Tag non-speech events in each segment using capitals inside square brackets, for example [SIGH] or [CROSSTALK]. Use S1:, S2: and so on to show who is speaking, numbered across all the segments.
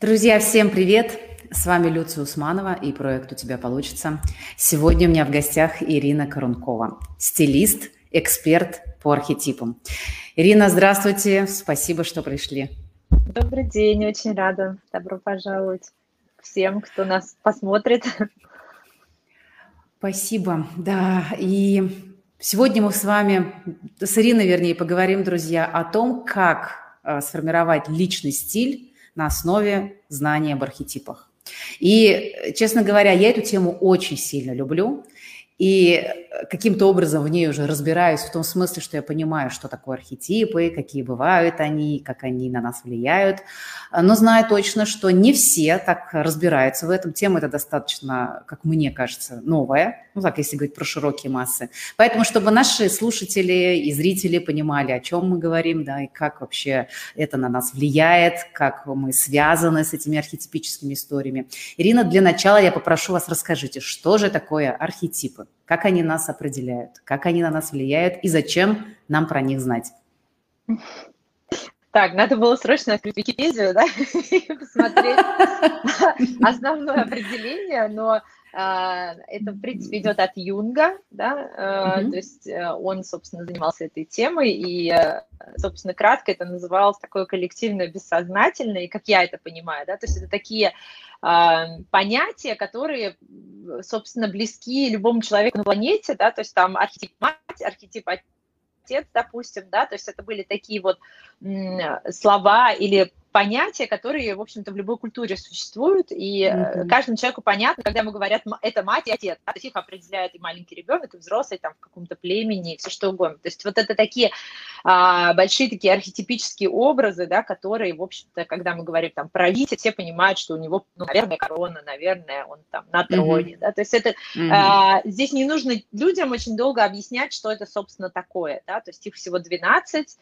S1: Друзья, всем привет! С вами Люция Усманова и проект «У тебя получится». Сегодня у меня в гостях Ирина Корункова, стилист, эксперт по архетипам. Ирина, здравствуйте, спасибо, что пришли.
S2: Добрый день, очень рада. Добро пожаловать всем, кто нас посмотрит.
S1: Спасибо, да. И сегодня мы с вами, с Ириной, вернее, поговорим, друзья, о том, как э, сформировать личный стиль на основе знания об архетипах. И, честно говоря, я эту тему очень сильно люблю и каким-то образом в ней уже разбираюсь в том смысле, что я понимаю, что такое архетипы, какие бывают они, как они на нас влияют. Но знаю точно, что не все так разбираются в этом. Тема это достаточно, как мне кажется, новая, ну так, если говорить про широкие массы. Поэтому, чтобы наши слушатели и зрители понимали, о чем мы говорим, да, и как вообще это на нас влияет, как мы связаны с этими архетипическими историями. Ирина, для начала я попрошу вас расскажите, что же такое архетипы? Как они нас определяют, как они на нас влияют и зачем нам про них знать.
S2: Так, надо было срочно открыть Википедию, да, [LAUGHS] и посмотреть [LAUGHS] основное определение, но это, в принципе, идет от Юнга, да, mm-hmm. то есть э, он, собственно, занимался этой темой, и, э, собственно, кратко это называлось такое коллективное бессознательное, и как я это понимаю, да, то есть это такие а, понятия, которые, собственно, близки любому человеку на планете, да, то есть там архетип мать, архетип отец, допустим, да, то есть это были такие вот слова или понятия, которые, в общем-то, в любой культуре существуют, и mm-hmm. каждому человеку понятно, когда ему говорят «это мать и отец», есть их определяет и маленький ребенок, и взрослый там в каком-то племени, и все что угодно. То есть вот это такие а, большие такие архетипические образы, да, которые, в общем-то, когда мы говорим там правитель, все понимают, что у него, ну, наверное, корона, наверное, он там на троне, mm-hmm. да, то есть это, mm-hmm. а, здесь не нужно людям очень долго объяснять, что это, собственно, такое, да, то есть их всего 12,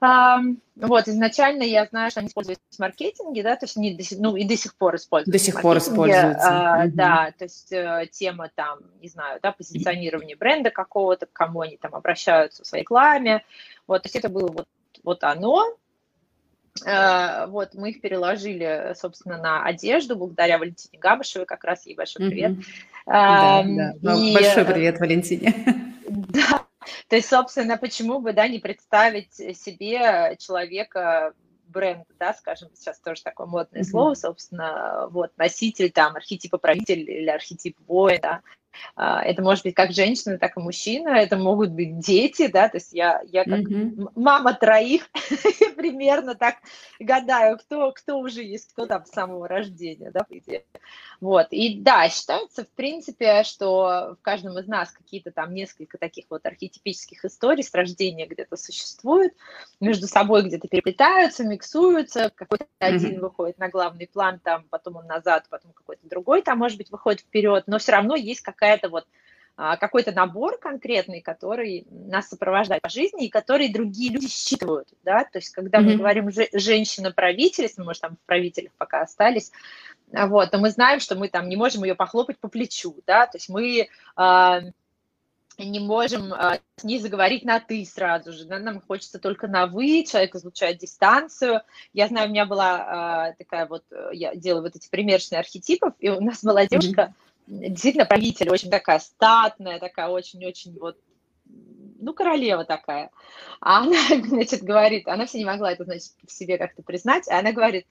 S2: вот, изначально я знаю, что они используются в маркетинге, да, то есть они, ну, и до сих пор используются.
S1: До сих пор используются.
S2: А, угу. Да, то есть э, тема там, не знаю, да, позиционирование бренда какого-то, к кому они там обращаются в своей рекламе, вот, то есть это было вот, вот оно, Uh, вот, мы их переложили, собственно, на одежду, благодаря Валентине Габышевой, как раз ей большой привет. Mm-hmm.
S1: Да, да. И... Большой привет, Валентине. [LAUGHS]
S2: Да, то есть, собственно, почему бы, да, не представить себе человека бренд, да, скажем, сейчас тоже такое модное mm-hmm. слово, собственно, вот, носитель там архетипа правитель или архетип воина, да, а, это может быть как женщина, так и мужчина, это могут быть дети, да, то есть я, я как mm-hmm. мама троих [LAUGHS] примерно так гадаю, кто, кто уже есть, кто там с самого рождения, да, по идее. Вот, и да, считается, в принципе, что в каждом из нас какие-то там несколько таких вот архетипических историй с рождения где-то существуют, между собой где-то переплетаются, миксуются, какой-то mm-hmm. один выходит на главный план, там, потом он назад, потом какой-то другой там, может быть, выходит вперед, но все равно есть какая-то вот а, какой-то набор конкретный, который нас сопровождает по жизни и который другие люди считывают, да, то есть когда mm-hmm. мы говорим женщина-правитель, если мы, может, там в правителях пока остались, вот, то мы знаем, что мы там не можем ее похлопать по плечу, да, то есть мы э, не можем э, с ней заговорить на «ты» сразу же, да, нам хочется только на «вы», человек излучает дистанцию. Я знаю, у меня была э, такая вот, я делаю вот эти примерочные архетипов, и у нас была девушка, mm-hmm действительно правитель, очень такая статная, такая очень-очень вот ну, королева такая. А она, [LAUGHS] значит, говорит, она все не могла это, значит, в себе как-то признать, а она говорит,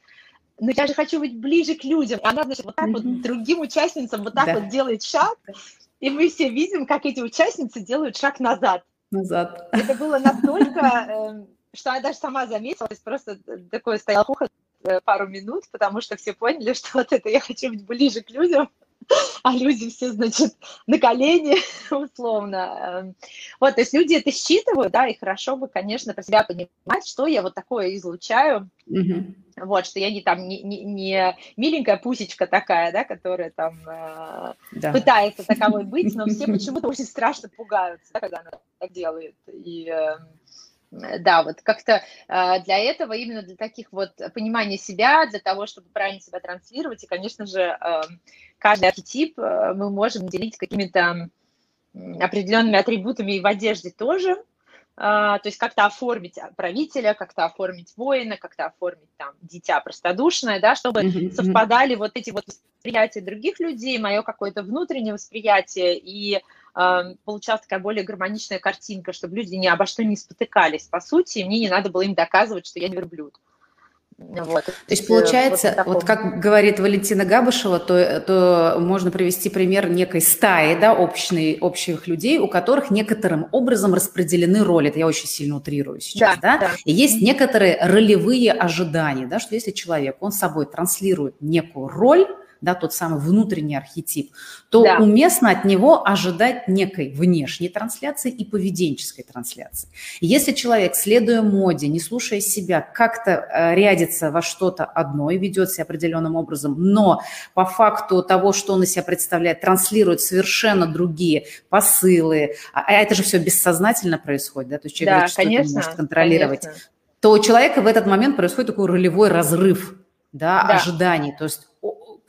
S2: ну, я же хочу быть ближе к людям. Она, значит, вот так вот другим участницам вот так да. вот делает шаг, и мы все видим, как эти участницы делают шаг назад.
S1: Назад.
S2: Это было настолько, эм, что она даже сама заметила, то есть просто такое стоял ухо э, пару минут, потому что все поняли, [LAUGHS] что вот это я хочу быть ближе к людям, [LAUGHS] а люди все, значит, на колени, [LAUGHS] условно. Эм, вот, то есть люди это считывают, да, и хорошо бы, конечно, про себя понимать, что я вот такое излучаю, mm-hmm. вот, что я не там, не, не, не миленькая пусечка такая, да, которая там э, да. пытается таковой [LAUGHS] быть, но все почему-то очень страшно пугаются, да, когда она так делает, и... Э, да, вот как-то э, для этого, именно для таких вот понимания себя, для того, чтобы правильно себя транслировать, и, конечно же, э, каждый архетип э, мы можем делить какими-то определенными атрибутами и в одежде тоже. то есть как-то оформить правителя, как-то оформить воина, как-то оформить там дитя простодушное, да, чтобы mm-hmm. совпадали вот эти вот восприятия других людей, мое какое-то внутреннее восприятие, и э, получалась такая более гармоничная картинка, чтобы люди ни обо что не спотыкались, по сути, и мне не надо было им доказывать, что я не верблюд.
S1: Вот. То есть получается, вот, вот как говорит Валентина Габышева, то, то можно привести пример некой стаи, да, общей, общих людей, у которых некоторым образом распределены роли. Это я очень сильно утрирую сейчас, да. да? да. И есть некоторые ролевые ожидания, да, что если человек, он собой транслирует некую роль, да, тот самый внутренний архетип, то да. уместно от него ожидать некой внешней трансляции и поведенческой трансляции. Если человек, следуя моде, не слушая себя, как-то э, рядится во что-то одно и ведет себя определенным образом, но по факту того, что он из себя представляет, транслирует совершенно другие посылы, а, а это же все бессознательно происходит, да, то есть человек да, конечно, не может контролировать, конечно. то у человека в этот момент происходит такой ролевой разрыв, да, да. ожиданий. То есть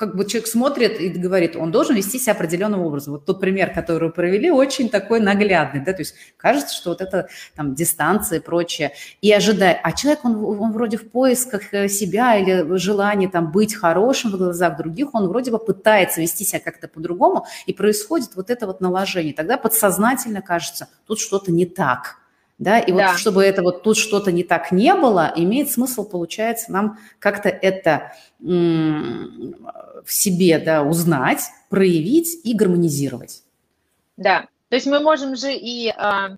S1: как бы человек смотрит и говорит, он должен вести себя определенным образом. Вот тот пример, который вы провели, очень такой наглядный, да, то есть кажется, что вот это там дистанция и прочее, и ожидает, а человек, он, он вроде в поисках э, себя или желании там быть хорошим в глазах других, он вроде бы пытается вести себя как-то по-другому, и происходит вот это вот наложение. Тогда подсознательно кажется, тут что-то не так, да, и да. вот чтобы это вот тут что-то не так не было, имеет смысл, получается, нам как-то это в себе, да, узнать, проявить и гармонизировать.
S2: Да, то есть мы можем же и, а,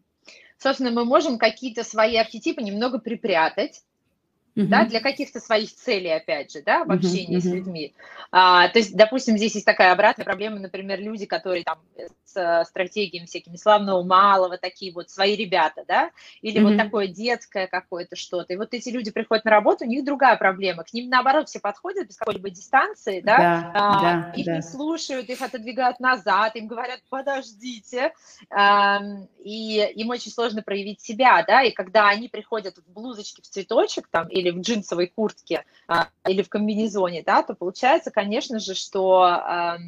S2: собственно, мы можем какие-то свои архетипы немного припрятать, Uh-huh. да, для каких-то своих целей, опять же, да, в общении uh-huh. с людьми. А, то есть, допустим, здесь есть такая обратная проблема, например, люди, которые там с стратегиями всякими славного малого, такие вот свои ребята, да, или uh-huh. вот такое детское какое-то что-то. И вот эти люди приходят на работу, у них другая проблема. К ним, наоборот, все подходят без какой-либо дистанции, да, да, а, да их да. не слушают, их отодвигают назад, им говорят, подождите, а, и им очень сложно проявить себя, да, и когда они приходят в блузочке в цветочек там, или в джинсовой куртке, а, или в комбинезоне, да, то получается, конечно же, что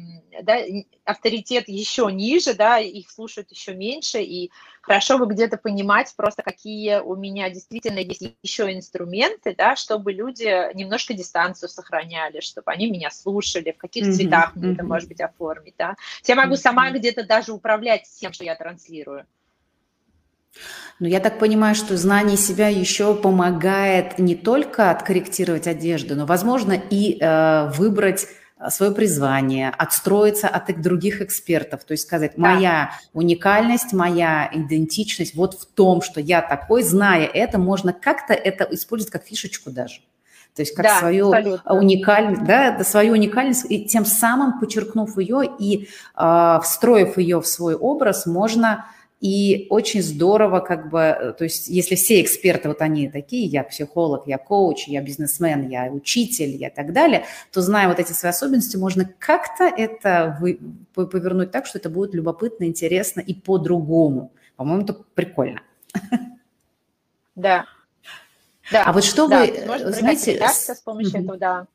S2: да, авторитет еще ниже, да, их слушают еще меньше, и хорошо бы где-то понимать просто, какие у меня действительно есть еще инструменты, да, чтобы люди немножко дистанцию сохраняли, чтобы они меня слушали, в каких mm-hmm, цветах мне mm-hmm. это, может быть, оформить, да. Я могу mm-hmm. сама где-то даже управлять тем, что я транслирую.
S1: Но я так понимаю, что знание себя еще помогает не только откорректировать одежду, но, возможно, и э, выбрать э, свое призвание, отстроиться от других экспертов, то есть сказать, да. моя уникальность, моя идентичность вот в том, что я такой, зная это, можно как-то это использовать как фишечку даже. То есть как да, свою уникальность, да, свою уникальность, и тем самым, подчеркнув ее и э, встроив ее в свой образ, можно и очень здорово, как бы, э, то есть если все эксперты, вот они такие, я психолог, я коуч, я бизнесмен, я учитель, я так далее, то зная вот эти свои особенности, можно как-то это вы, повернуть так, что это будет любопытно, интересно и по-другому. По-моему, это прикольно.
S2: Да.
S1: Да. А вот что да, вы, знаете,
S2: с помощью этого, да.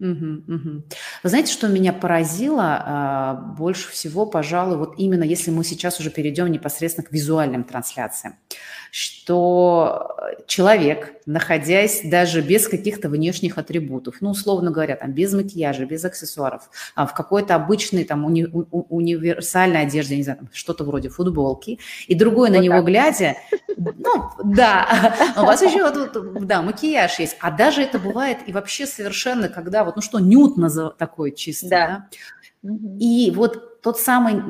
S1: Угу, угу. Вы знаете, что меня поразило а, больше всего, пожалуй, вот именно если мы сейчас уже перейдем непосредственно к визуальным трансляциям что человек, находясь даже без каких-то внешних атрибутов, ну, условно говоря, там, без макияжа, без аксессуаров, а в какой-то обычной там уни- универсальной одежде, не знаю, там, что-то вроде футболки, и другой вот на него глядя, ну, да, у вас еще вот, да, макияж есть, а даже это бывает и вообще совершенно, когда вот, ну что, нют такой чисто, да, и вот тот самый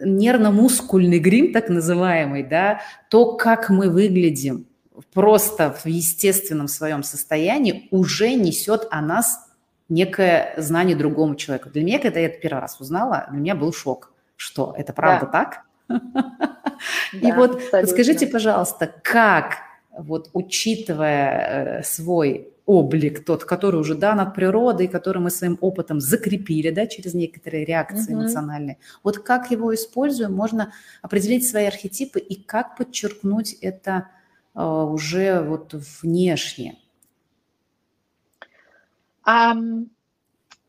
S1: нервно-мускульный грим, так называемый, да, то, как мы выглядим просто в естественном своем состоянии, уже несет о нас некое знание другому человеку. Для меня, когда я это первый раз узнала, для меня был шок, что это правда да. так? [LAUGHS] И вот подскажите, пожалуйста, как, вот учитывая э, свой облик тот, который уже дан от природы, который мы своим опытом закрепили, да, через некоторые реакции uh-huh. эмоциональные. Вот как его используем, можно определить свои архетипы и как подчеркнуть это э, уже вот внешне.
S2: Um,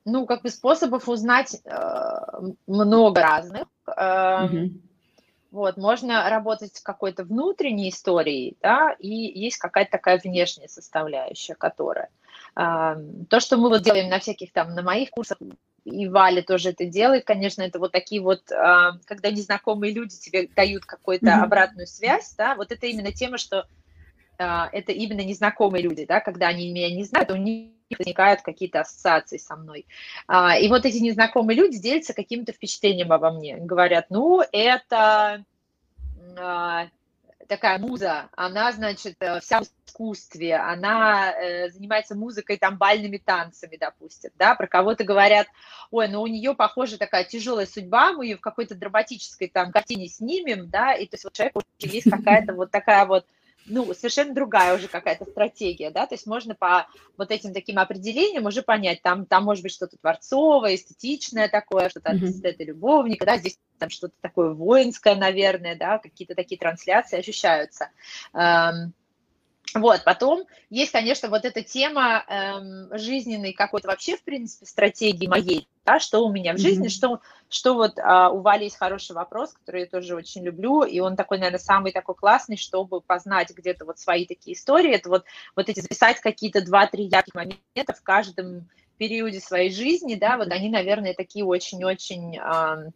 S2: ну, как бы способов узнать э, много разных. Э, uh-huh. Вот, можно работать с какой-то внутренней историей, да, и есть какая-то такая внешняя составляющая, которая. Э, то, что мы вот делаем на всяких там, на моих курсах, и Валя тоже это делает, конечно, это вот такие вот, э, когда незнакомые люди тебе дают какую-то mm-hmm. обратную связь, да, вот это именно тема, что э, это именно незнакомые люди, да, когда они меня не знают, у них возникают какие-то ассоциации со мной. А, и вот эти незнакомые люди делятся каким-то впечатлением обо мне. Говорят, ну, это а, такая муза, она, значит, э, вся в искусстве, она э, занимается музыкой, там, бальными танцами, допустим, да, про кого-то говорят, ой, ну у нее, похоже, такая тяжелая судьба, мы ее в какой-то драматической там картине снимем, да, и то есть вот человек есть какая-то вот такая вот ну, совершенно другая уже какая-то стратегия, да, то есть можно по вот этим таким определениям уже понять, там, там может быть что-то творцовое, эстетичное такое, что-то mm-hmm. от эстета любовника, да, здесь там что-то такое воинское, наверное, да, какие-то такие трансляции ощущаются. Вот, потом есть, конечно, вот эта тема эм, жизненной какой-то вообще, в принципе, стратегии моей, да, что у меня в жизни, mm-hmm. что, что вот а, у Вали есть хороший вопрос, который я тоже очень люблю, и он такой, наверное, самый такой классный, чтобы познать где-то вот свои такие истории, это вот, вот эти записать какие-то два-три ярких момента в каждом периоде своей жизни, да, вот они, наверное, такие очень-очень э,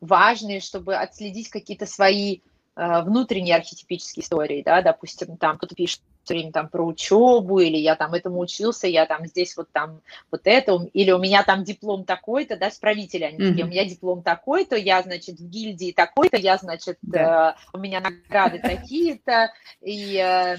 S2: важные, чтобы отследить какие-то свои Э, внутренние архетипические истории, да, допустим, там кто-то пишет все время там про учебу, или я там этому учился, я там здесь вот там вот это, или у меня там диплом такой-то, да, справители они mm-hmm. у меня диплом такой-то, я, значит, в гильдии такой-то, я, значит, да. э, у меня награды такие-то, и э,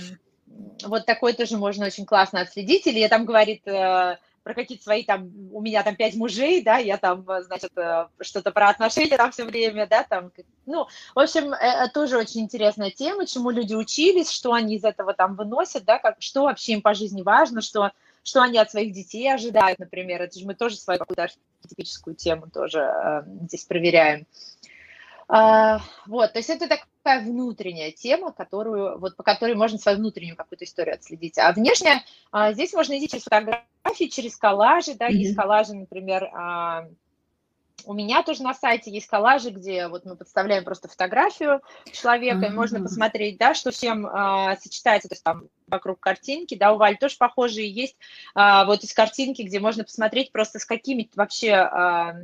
S2: вот такой тоже можно очень классно отследить, или там говорит... Э, про какие-то свои там, у меня там пять мужей, да, я там, значит, э, что-то про отношения там все время, да, там, ну, в общем, это тоже очень интересная тема, чему люди учились, что они из этого там выносят, да, как, что вообще им по жизни важно, что, что они от своих детей ожидают, например, это же мы тоже свою какую-то архетипическую тему тоже э, здесь проверяем. А, вот, то есть это такая внутренняя тема, которую, вот, по которой можно свою внутреннюю какую-то историю отследить. А внешняя, а, здесь можно идти через фотографии, через коллажи, да, mm-hmm. есть коллажи, например, а, у меня тоже на сайте есть коллажи, где вот мы подставляем просто фотографию человека, mm-hmm. и можно посмотреть, да, что всем а, сочетается, то есть там вокруг картинки, да, у Валь тоже похожие есть, а, вот из картинки, где можно посмотреть просто с какими вообще... А,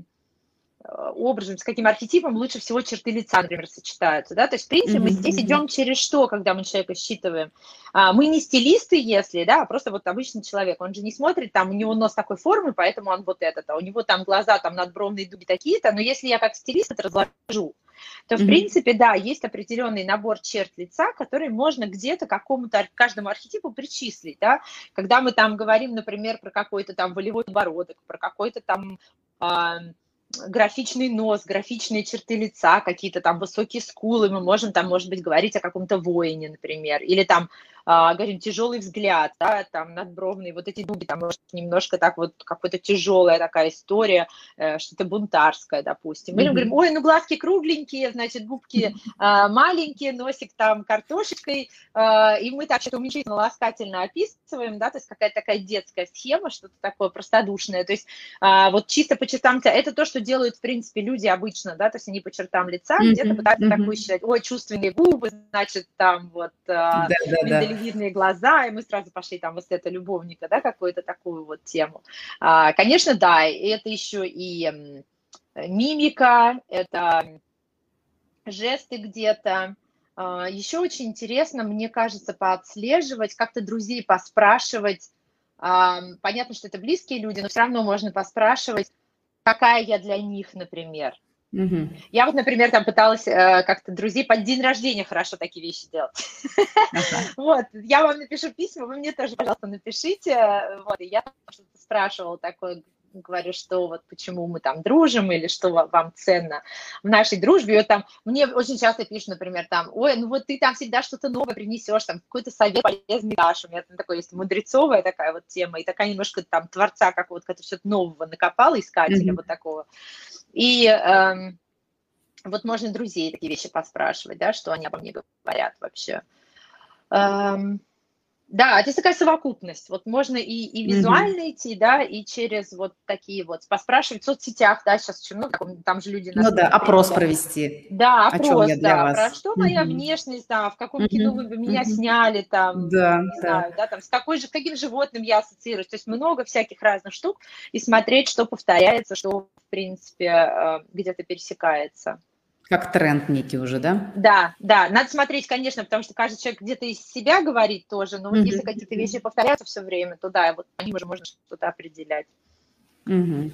S2: образом, с каким архетипом лучше всего черты лица, например, сочетаются, да, то есть, в принципе, мы здесь идем через что, когда мы человека считываем. А, мы не стилисты, если, да, а просто вот обычный человек, он же не смотрит, там, у него нос такой формы, поэтому он вот этот, а у него там глаза, там, надбровные дуги такие-то, но если я как стилист это разложу, то, в mm-hmm. принципе, да, есть определенный набор черт лица, который можно где-то какому-то, каждому архетипу причислить, да, когда мы там говорим, например, про какой-то там волевой бородок, про какой-то там графичный нос, графичные черты лица, какие-то там высокие скулы, мы можем там, может быть, говорить о каком-то воине, например, или там а, говорим, тяжелый взгляд, да, там надбровные вот эти дуги, там может немножко так вот какая-то тяжелая такая история, э, что-то бунтарское, допустим. Или mm-hmm. говорим, ой, ну глазки кругленькие, значит, губки э, маленькие, носик там картошечкой, э, и мы так что-то уменьшительно ласкательно описываем, да, то есть какая-то такая детская схема, что-то такое простодушное, то есть э, вот чисто по чертам это то, что делают, в принципе, люди обычно, да, то есть они по чертам лица mm-hmm. где-то пытаются mm-hmm. такую считать, ой, чувственные губы, значит, там вот э, да, да, да видные глаза, и мы сразу пошли там вот это любовника, да, какую-то такую вот тему. А, конечно, да, это еще и мимика, это жесты где-то. А, еще очень интересно, мне кажется, поотслеживать, как-то друзей поспрашивать. А, понятно, что это близкие люди, но все равно можно поспрашивать, какая я для них, например. Угу. Я вот, например, там пыталась э, как-то друзей под день рождения хорошо такие вещи делать. Ага. [LAUGHS] Вот, я вам напишу письма, вы мне тоже, пожалуйста, напишите. Вот, и я что-то спрашивала такое, говорю, что вот почему мы там дружим или что вам ценно в нашей дружбе. И вот там мне очень часто пишут, например, там, ой, ну вот ты там всегда что-то новое принесешь, там какой-то совет полезный дашь. У меня там такой есть мудрецовая такая вот тема, и такая немножко там творца какого-то, который что-то нового накопал, искателя mm-hmm. вот такого. И эм, вот можно друзей такие вещи поспрашивать, да, что они обо мне говорят вообще. Эм, Да, это такая совокупность. Вот можно и, и визуально mm-hmm. идти, да, и через вот такие вот поспрашивать в соцсетях, да, сейчас очень много, там же люди...
S1: Ну да, опрос провести.
S2: Да, опрос, да, вас? про что mm-hmm. моя внешность, да, в каком mm-hmm. кино вы меня mm-hmm. сняли, там,
S1: да,
S2: не
S1: да.
S2: знаю, да, там, с какой же, каким животным я ассоциируюсь, то есть много всяких разных штук, и смотреть, что повторяется, что, в принципе, э, где-то пересекается.
S1: Как тренд некий уже, да?
S2: Да, да. Надо смотреть, конечно, потому что каждый человек где-то из себя говорит тоже, но mm-hmm. если какие-то вещи повторяются все время, то да, вот по ним уже можно что-то определять.
S1: Угу.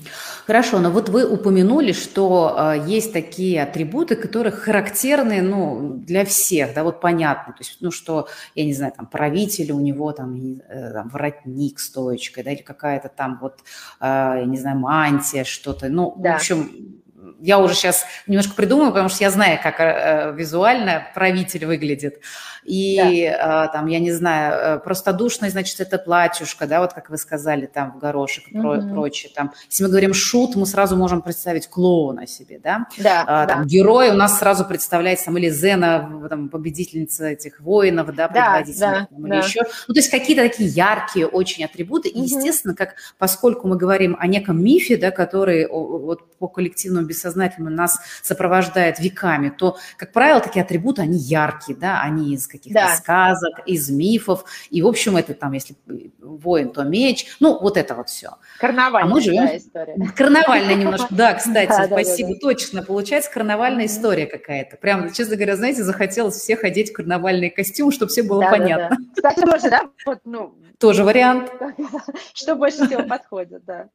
S1: Хорошо, но вот вы упомянули, что э, есть такие атрибуты, которые характерны, ну, для всех, да, вот понятно, то есть, ну, что, я не знаю, там, правитель, у него там, э, там воротник стоечкой, да, или какая-то там вот, э, я не знаю, мантия, что-то, ну, да. в общем, я уже сейчас немножко придумаю, потому что я знаю, как э, визуально правитель выглядит. И да. э, там, я не знаю, э, простодушный, значит, это платьюшка, да, вот как вы сказали, там в горошек и mm-hmm. прочее. Там, если мы говорим шут, мы сразу можем представить клоуна себе, да.
S2: Да,
S1: а,
S2: да.
S1: Там, герой у нас сразу представляется, там, или Зена, там, победительница этих воинов, да, предводитель, да, там, да. или еще. Ну, то есть какие-то такие яркие очень атрибуты. И, естественно, как, поскольку мы говорим о неком мифе, да, который вот по коллективному бессознательному нас сопровождает веками, то, как правило, такие атрибуты, они яркие, да, они из каких-то да. сказок, из мифов. И, в общем, это там, если воин, то меч. Ну, вот это вот все.
S2: Карнавальная а мы живем... да, история. [LAUGHS]
S1: Карнавальная немножко, да, кстати, спасибо, точно. Получается карнавальная история какая-то. Прям, честно говоря, знаете, захотелось всех одеть в карнавальный костюм, чтобы все было понятно.
S2: Кстати, тоже, да? Вот, ну, [LAUGHS]
S1: тоже вариант. [LAUGHS]
S2: Что больше всего подходит, да.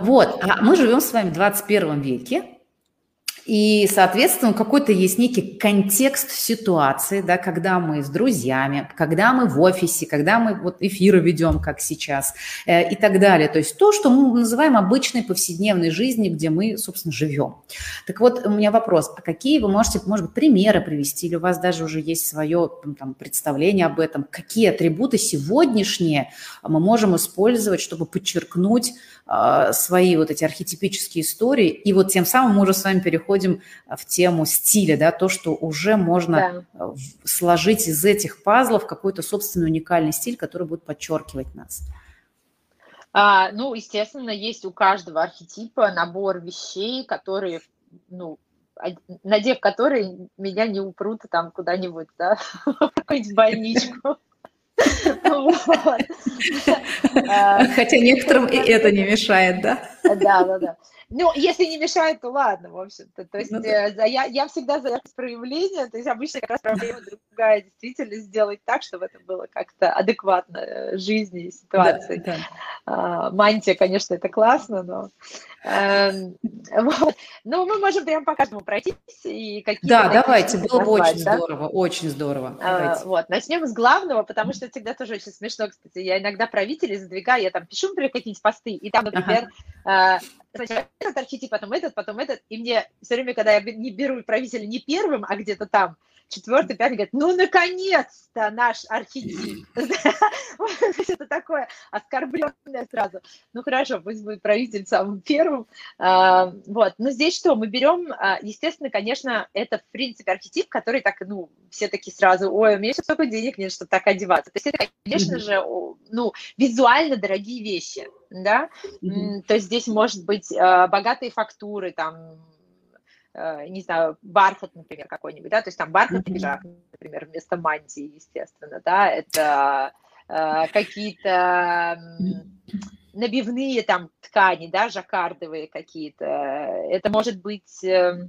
S1: Вот, а мы живем с вами в 21 веке, и, соответственно, какой-то есть некий контекст ситуации, да, когда мы с друзьями, когда мы в офисе, когда мы вот эфиры ведем, как сейчас, э, и так далее. То есть то, что мы называем обычной повседневной жизнью, где мы, собственно, живем. Так вот, у меня вопрос, а какие вы можете, может быть, примеры привести, или у вас даже уже есть свое там, представление об этом, какие атрибуты сегодняшние мы можем использовать, чтобы подчеркнуть э, свои вот эти архетипические истории, и вот тем самым мы уже с вами переходим переходим в тему стиля, да, то, что уже можно да. сложить из этих пазлов какой-то собственный уникальный стиль, который будет подчеркивать нас.
S2: А, ну, естественно, есть у каждого архетипа набор вещей, которые, ну, надев которые меня не упрут там куда-нибудь, да, [LAUGHS] в какую-нибудь больничку. [LAUGHS] [LAUGHS]
S1: Хотя некоторым и это не мешает, да?
S2: Да, да, да. Ну, если не мешает, то ладно, в общем-то. То есть ну, э, я, я всегда за яркость проявления, то есть обычно как раз проблема другая, действительно сделать так, чтобы это было как-то адекватно э, жизни и ситуации. Да, да. А, мантия, конечно, это классно, но... Э, вот. Ну, мы можем прям по каждому пройтись и какие-то...
S1: Да, давайте, было бы очень да? здорово, очень здорово.
S2: А, вот, начнем с главного, потому что всегда тоже очень смешно, кстати. Я иногда правителей задвигаю, я там пишу, например, какие-нибудь посты, и там, например, ага. Сначала этот архетип, потом этот, потом этот. И мне все время, когда я не беру правителя не первым, а где-то там, четвертый, пятый, говорит, ну, наконец-то наш архетип. [CLEARS THROAT] Это такое оскорбленное сразу. Ну, хорошо, пусть будет правитель самым первым. А, вот, но здесь что, мы берем, а, естественно, конечно, это, в принципе, архетип, который так, ну, все такие сразу, ой, у меня сейчас столько денег нет, чтобы так одеваться. То есть это, конечно же, ну, визуально дорогие вещи, да, то есть здесь может быть а, богатые фактуры, там, не знаю, бархат, например, какой-нибудь, да, то есть там бархат пиджак, например, вместо мантии, естественно, да, это э, какие-то набивные там ткани, да, жаккардовые какие-то, это может быть э,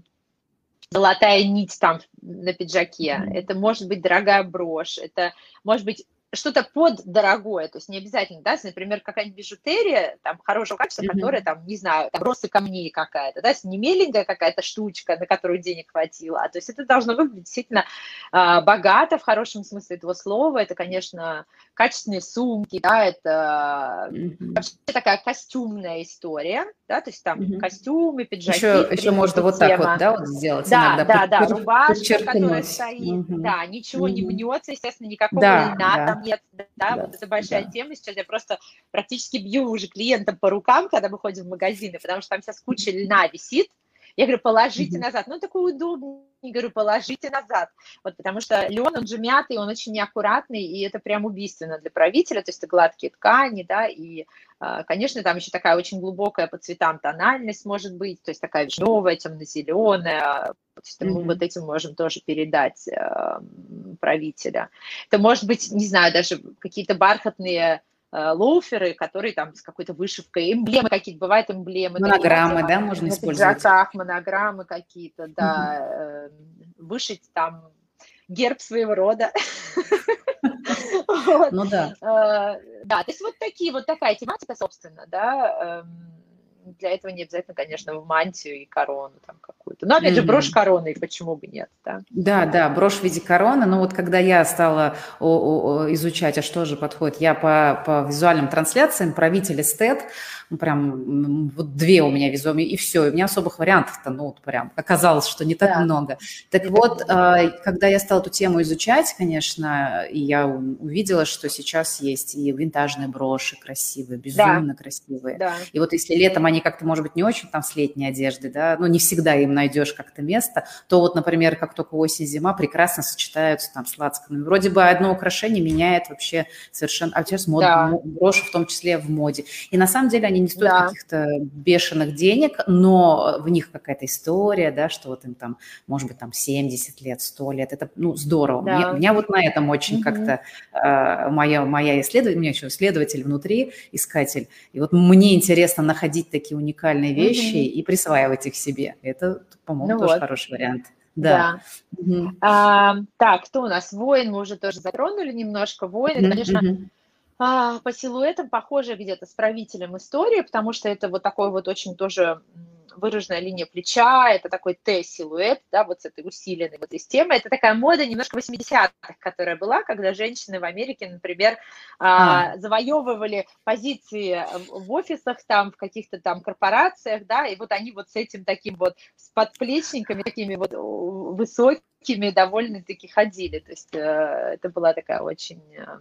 S2: золотая нить там на пиджаке, это может быть дорогая брошь, это может быть что-то под дорогое, то есть не обязательно, да, если, например, какая-нибудь бижутерия, там, хорошего качества, mm-hmm. которая, там, не знаю, там, просто камней какая-то, да, не меленькая какая-то штучка, на которую денег хватило, а то есть это должно выглядеть действительно э, богато в хорошем смысле этого слова, это, конечно, качественные сумки, да, это mm-hmm. вообще такая костюмная история, да, то есть там mm-hmm. костюмы, пиджаки.
S1: Еще, еще можно вот так вот, да, вот сделать.
S2: Да, да, да, рубашка, которая стоит, mm-hmm. да, ничего mm-hmm. не мнется, естественно, никакого да, льна да. там нет, да, да, вот это большая да. тема, сейчас я просто практически бью уже клиентам по рукам, когда мы ходим в магазины, потому что там сейчас куча льна висит, Я говорю, положите mm-hmm. назад. Ну, такой удобный, говорю, положите назад. Вот потому что лен, он же мятый, он очень неаккуратный, и это прям убийственно для правителя, то есть это гладкие ткани, да, и, а, конечно, там еще такая очень глубокая по цветам тональность может быть, то есть такая вишневая, темно-зеленая, мы mm-hmm. вот этим можем тоже передать э, правителя. Это может быть, не знаю, даже какие-то бархатные лоуферы, которые там с какой-то вышивкой, эмблемы какие-то, бывают эмблемы.
S1: Монограммы, да, можно использовать? пиджаках,
S2: монограммы какие-то, да, угу. вышить там герб своего рода. [LAUGHS]
S1: Ну да.
S2: Э, да, то есть вот такие, вот такая тематика, собственно, да, эм, для этого не обязательно, конечно, в мантию и корону там какую-то. Но, опять mm-hmm. же, брошь короны, почему бы нет, да?
S1: Да, да, брошь в виде короны. Но вот когда я стала изучать, а что же подходит, я по, по визуальным трансляциям, правитель эстет, ну, прям вот две у меня визуальные, и все, и у меня особых вариантов-то, ну, вот прям оказалось, что не так да. много. Так вот, а, когда я стала эту тему изучать, конечно, я увидела, что сейчас есть и винтажные броши красивые, безумно да. красивые. Да. И вот если летом они как-то, может быть, не очень там с летней одежды, да, ну, не всегда им найдешь как-то место, то вот, например, как только осень-зима прекрасно сочетаются там с лацканами. Вроде бы одно украшение меняет вообще совершенно, а сейчас мод, да. броши в том числе в моде. И на самом деле они они не стоят да. каких-то бешеных денег, но в них какая-то история, да, что вот им там, может быть, там 70 лет, 100 лет, это, ну, здорово. Да. Меня, меня вот на этом очень mm-hmm. как-то э, моя, моя исследователь, у меня еще исследователь внутри, искатель, и вот мне интересно находить такие уникальные вещи mm-hmm. и присваивать их себе. Это, по-моему, ну тоже вот. хороший вариант.
S2: Да. да. Угу. А, так, кто у нас? Воин мы уже тоже затронули немножко. Воин, это, конечно, угу а, по силуэтам похоже где-то с правителем истории, потому что это вот такой вот очень тоже выраженная линия плеча, это такой Т-силуэт, да, вот с этой усиленной вот системой. Это такая мода немножко 80-х, которая была, когда женщины в Америке, например, а. А, завоевывали позиции в офисах, там, в каких-то там корпорациях, да, и вот они вот с этим таким вот, с подплечниками, такими вот высокими довольно-таки ходили. То есть э, это была такая очень Э,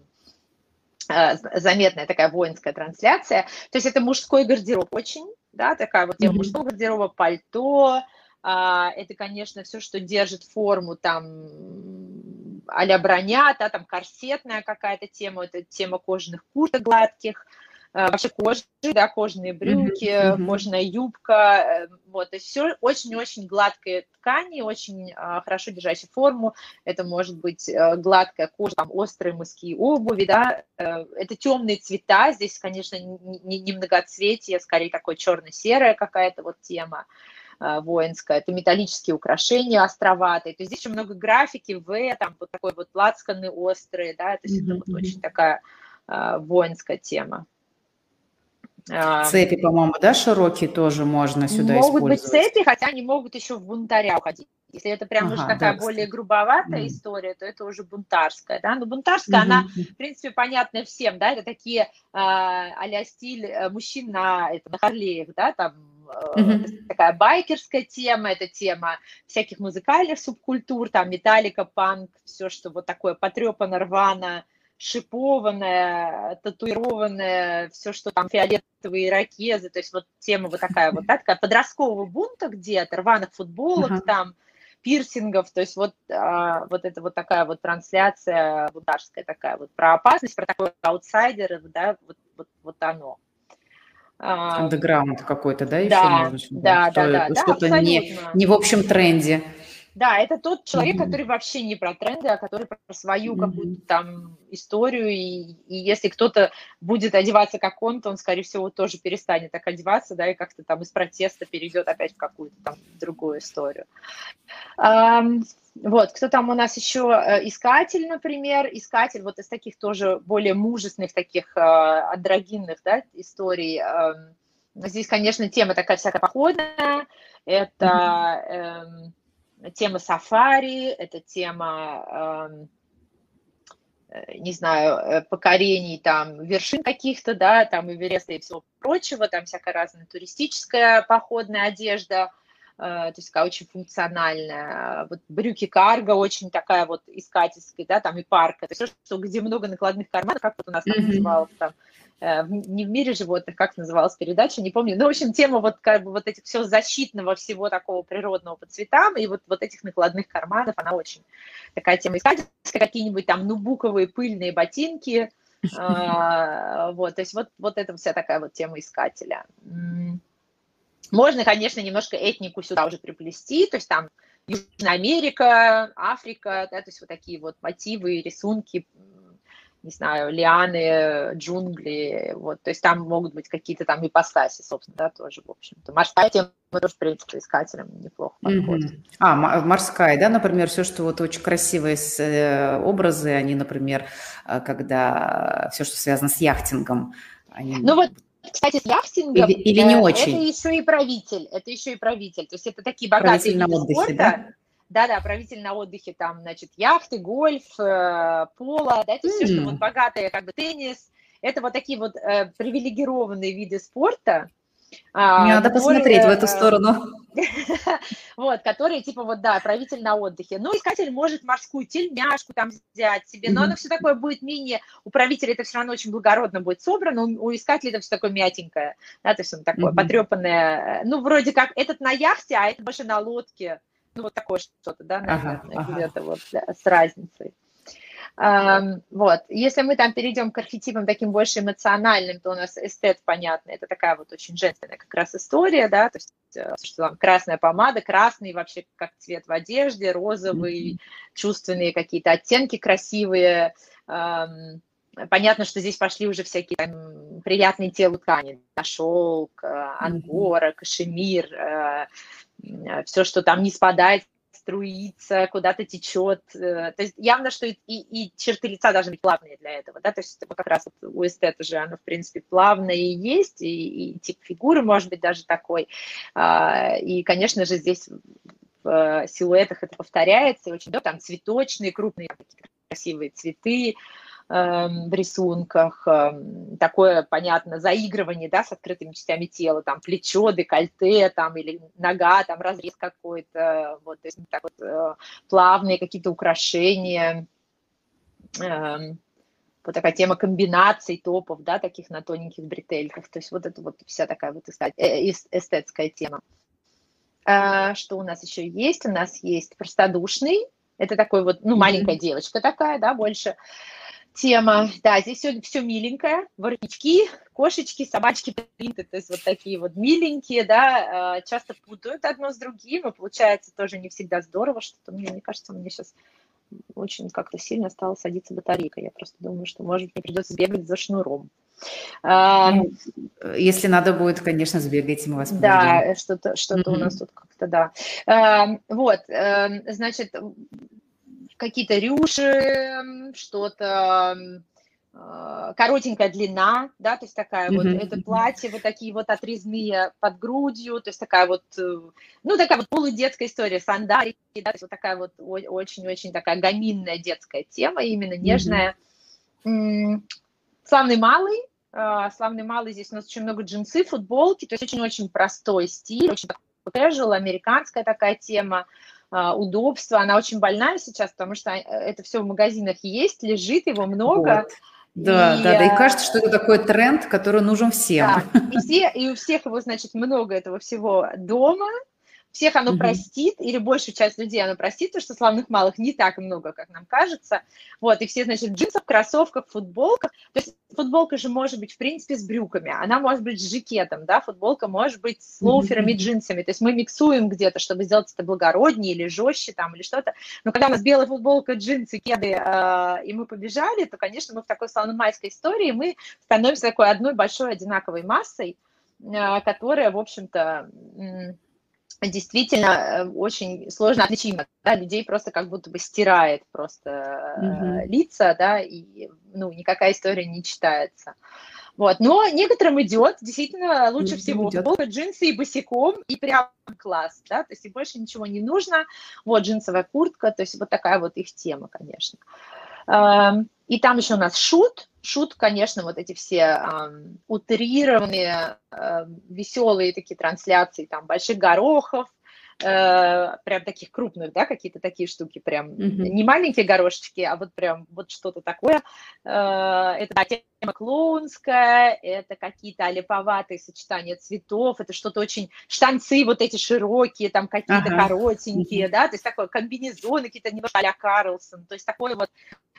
S2: заметная такая воинская трансляция. То есть это мужской гардероб очень, да, такая вот тема mm-hmm. мужского гардероба, пальто, а, это, конечно, все, что держит форму там а-ля броня, да, там корсетная какая-то тема, это тема кожаных курток гладких, Э, вообще кожи, да, кожаные брюки, mm-hmm. кожаная юбка, э, вот, то есть все очень-очень гладкие ткани, очень а, хорошо держащие форму, это может быть а, гладкая кожа, там, острые мыски обуви, да, а, это темные цвета, здесь, конечно, не, не, не многоцветие, скорее такое черно-серая какая-то вот тема воинская, это металлические украшения островатые, то есть здесь еще много графики, В, там вот такой вот лацканы острые, да, то есть mm-hmm. это вот очень такая воинская тема.
S1: Цепи, по-моему, да, широкие тоже можно сюда
S2: могут
S1: использовать?
S2: Могут быть цепи, хотя они могут еще в бунтаря уходить. Если это прям ага, уже такая да, более грубоватая mm. история, то это уже бунтарская, да. Но бунтарская, mm-hmm. она, в принципе, понятна всем, да. Это такие а стиль э, мужчин на, это, на Харлеях, да, там mm-hmm. такая байкерская тема, это тема всяких музыкальных субкультур, там металлика, панк, все, что вот такое потрепано, рвано, шипованная, татуированная, все, что там фиолетовые ракезы, то есть вот тема вот такая вот, да, такая подросткового бунта где-то, рваных футболок uh-huh. там, пирсингов, то есть вот, а, вот это вот такая вот трансляция бунтарская такая вот про опасность, про такой аутсайдер, да, вот, вот, вот оно.
S1: Андеграунд какой-то, да,
S2: еще да, Да, да, да,
S1: да, Что-то да, не, не в общем тренде.
S2: Да, это тот человек, который вообще не про тренды, а который про свою какую-то там историю. И, и если кто-то будет одеваться как он, то он, скорее всего, тоже перестанет так одеваться, да, и как-то там из протеста перейдет опять в какую-то там другую историю. Um, вот, кто там у нас еще? Э, искатель, например. Искатель вот из таких тоже более мужественных, таких э, андрогинных, да, историй. Э, здесь, конечно, тема такая всякая походная. Это... Mm-hmm. Тема сафари, это тема, эм, э, не знаю, э, покорений там вершин каких-то, да, там Эвереста и всего прочего, там всякая разная туристическая походная одежда, то есть такая очень функциональная. Вот брюки карго очень такая вот искательская, да, там и парка. То есть что, где много накладных карманов, как вот у нас там mm-hmm. называлось там, Э, не в мире животных, как называлась передача, не помню. Ну, в общем, тема вот как бы вот этих все защитного всего такого природного по цветам и вот, вот этих накладных карманов, она очень такая тема искательская, какие-нибудь там нубуковые пыльные ботинки, [LAUGHS] а, вот, то есть вот, вот это вся такая вот тема искателя. Можно, конечно, немножко этнику сюда уже приплести, то есть там Южная Америка, Африка, да, то есть вот такие вот мотивы, рисунки, не знаю, лианы, джунгли, вот, то есть там могут быть какие-то там ипостаси, собственно, да, тоже, в общем-то. Морская тема тоже, в принципе, искателям неплохо подходит.
S1: Mm-hmm. А, морская, да, например, все, что вот очень красивые э, образы, они, например, э, когда все, что связано с яхтингом,
S2: они... Ну вот кстати, с яхтингом
S1: или, или не очень.
S2: это еще и правитель, это еще и правитель. То есть это такие богатые виды отдыхе, спорта, да? Да-да, правитель на отдыхе, там, значит, яхты, гольф, э, поло, да, это mm. все, что вот богатые, как бы теннис, это вот такие вот э, привилегированные виды спорта.
S1: А, Мне надо которые, посмотреть в эту э, сторону. [LAUGHS]
S2: Вот, которые, типа, вот, да, правитель на отдыхе. Ну, искатель может морскую тельняшку там взять себе, но оно все такое будет менее, у правителя это все равно очень благородно будет собрано, у искателя это все такое мятенькое, да, то есть он такое потрепанное, ну, вроде как этот на яхте, а это больше на лодке, ну, вот такое что-то, да, наверное, ага, ага. где-то вот с разницей. Вот. Если мы там перейдем к архетипам таким больше эмоциональным, то у нас эстет, понятно, это такая вот очень женственная как раз история, да, то есть э, что там красная помада, красный вообще как цвет в одежде, розовый, чувственные какие-то оттенки красивые. Понятно, что здесь пошли уже всякие там, приятные телу ткани, да, шелк, э, ангора, кашемир, Э, все, что там не спадает, струится, куда-то течет. Э, то есть явно, что и, и, и черты лица должны быть плавные для этого, да, то есть как раз вот у эстета же оно, в принципе, плавное и есть, и, и тип фигуры может быть даже такой. А, и, конечно же, здесь в силуэтах это повторяется, очень, да, там цветочные, крупные, красивые цветы, в рисунках, эм, такое, понятно, заигрывание, да, с открытыми частями тела, там, плечо, декольте, там, или нога, там, разрез какой-то, вот, то есть так вот э, плавные какие-то украшения, эм, вот такая тема комбинаций топов, да, таких на тоненьких бретельках, то есть вот это вот вся такая вот э, эстетская тема. А, что у нас еще есть? У нас есть простодушный, это такой вот, ну, маленькая девочка такая, да, больше, тема. Да, здесь все, все миленькое. Воротнички, кошечки, собачки принты, то есть вот такие вот миленькие, да, э, часто путают одно с другим, и получается тоже не всегда здорово, что-то мне, мне кажется, мне сейчас очень как-то сильно стала садиться батарейка. Я просто думаю, что, может, мне придется бегать за шнуром.
S1: Ну, если надо будет, конечно, сбегайте, мы вас
S2: Да, что-то что mm-hmm. у нас тут как-то, да. Вот, эм, значит, какие-то рюши, что-то а, коротенькая длина, да, то есть такая mm-hmm. вот, это платье, вот такие вот отрезные под грудью, то есть такая вот, э, ну, такая вот полудетская история, сандалии, да, то есть вот такая вот очень-очень такая гаминная детская тема, именно нежная. Mm-hmm. Славный малый, а, славный малый, здесь у нас очень много джинсы, футболки, то есть очень-очень простой стиль, очень casual, американская такая тема, а, удобство. Она очень больная сейчас, потому что э, это все в магазинах есть, лежит, его много. Вот.
S1: Да, и, да, да, и кажется, что это такой тренд, который нужен всем.
S2: Да, и, все, и у всех его, значит, много этого всего дома, всех оно mm-hmm. простит, или большую часть людей оно простит, потому что славных малых не так много, как нам кажется. Вот, и все, значит, в джинсах, кроссовках, футболках. То есть футболка же может быть, в принципе, с брюками, она может быть с жакетом, да, футболка может быть с лоуферами, mm-hmm. джинсами. То есть мы миксуем где-то, чтобы сделать это благороднее или жестче там, или что-то. Но когда у нас белая футболка, джинсы, кеды, э, и мы побежали, то, конечно, мы в такой славно-майской истории, мы становимся такой одной большой одинаковой массой, э, которая, в общем-то, действительно э, очень сложно отличимо, да, людей просто как будто бы стирает просто mm-hmm. лица, да, и, ну, никакая история не читается. Вот, но некоторым идет, действительно, лучше mm-hmm. всего идет. джинсы и босиком, и прям класс, да, то есть и больше ничего не нужно, вот, джинсовая куртка, то есть вот такая вот их тема, конечно. И там еще у нас шут, шут, конечно, вот эти все э, утрированные, э, веселые такие трансляции, там, больших горохов, э, прям таких крупных, да, какие-то такие штуки, прям mm-hmm. не маленькие горошечки, а вот прям вот что-то такое. Э, это да, тема клоунская, это какие-то олиповатые сочетания цветов, это что-то очень... Штанцы вот эти широкие, там какие-то ага. коротенькие, mm-hmm. да, то есть такое комбинезоны какие-то немножко а Карлсон, то есть такой вот...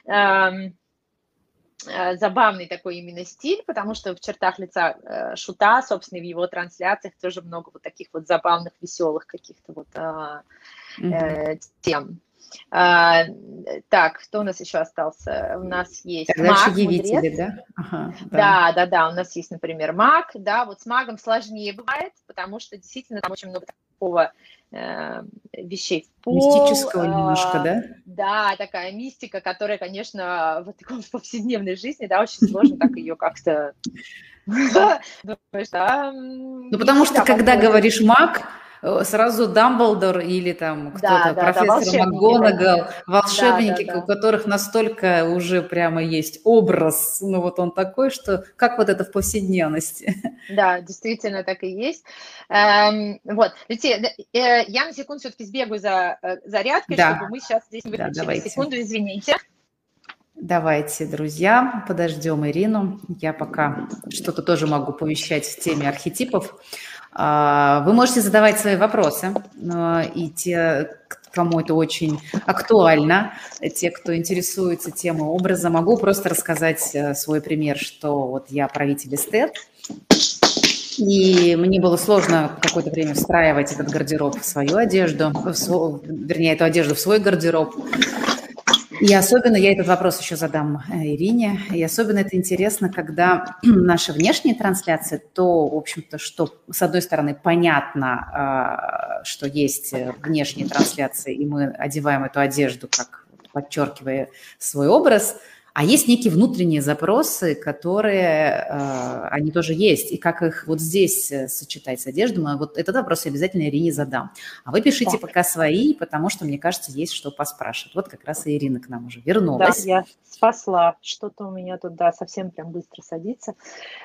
S2: Э, забавный такой именно стиль, потому что в чертах лица э, Шута, собственно, в его трансляциях тоже много вот таких вот забавных, веселых каких-то вот э, э, тем. А, так, кто у нас еще остался? У нас есть
S1: так, маг, явители, да? Ага,
S2: да? Да, да, да, у нас есть, например, маг, да, вот с магом сложнее бывает, потому что действительно там очень много такого э, вещей в пол.
S1: Мистического э, немножко, да?
S2: Да, такая мистика, которая, конечно, в таком [LAUGHS] повседневной жизни, да, очень сложно так ее как-то... [LAUGHS]
S1: Ну, потому что, когда говоришь маг, сразу Дамблдор или там кто-то, да, да, профессор да, МакГонагал, волшебники, да, да, да. у которых настолько уже прямо есть образ, ну вот он такой, что как вот это в повседневности. [LAUGHS]
S2: Да, действительно так и есть. Эм, вот, Лютия, э, я на секунду все-таки сбегаю за э, зарядкой, да. чтобы мы сейчас здесь выключили. Да, Секунду, извините.
S1: Давайте, друзья, подождем Ирину. Я пока что-то тоже могу повещать в теме архетипов. А, вы можете задавать свои вопросы, и те, кому это очень актуально, те, кто интересуется темой образа, могу просто рассказать э, свой пример, что вот я правитель эстет, и мне было сложно какое-то время встраивать этот гардероб в свою одежду, в свой, вернее, эту одежду в свой гардероб. И особенно, я этот вопрос еще задам э, Ирине, и особенно это интересно, когда [CLEARS THROAT] наши внешние трансляции, то, в общем-то, что, с одной стороны, понятно, а, что есть э, внешние трансляции, и мы одеваем эту одежду, как подчеркивая свой образ – а есть некие внутренние запросы, которые, э, они тоже есть. И как их вот здесь э, сочетать с одеждой, мы вот этот вопрос я обязательно Ирине задам. А вы пишите так. пока свои, потому что, мне кажется, есть что поспрашивать. Вот как раз и Ирина к нам уже вернулась.
S2: Да, я спасла. Что-то у меня тут, да, совсем прям быстро садится.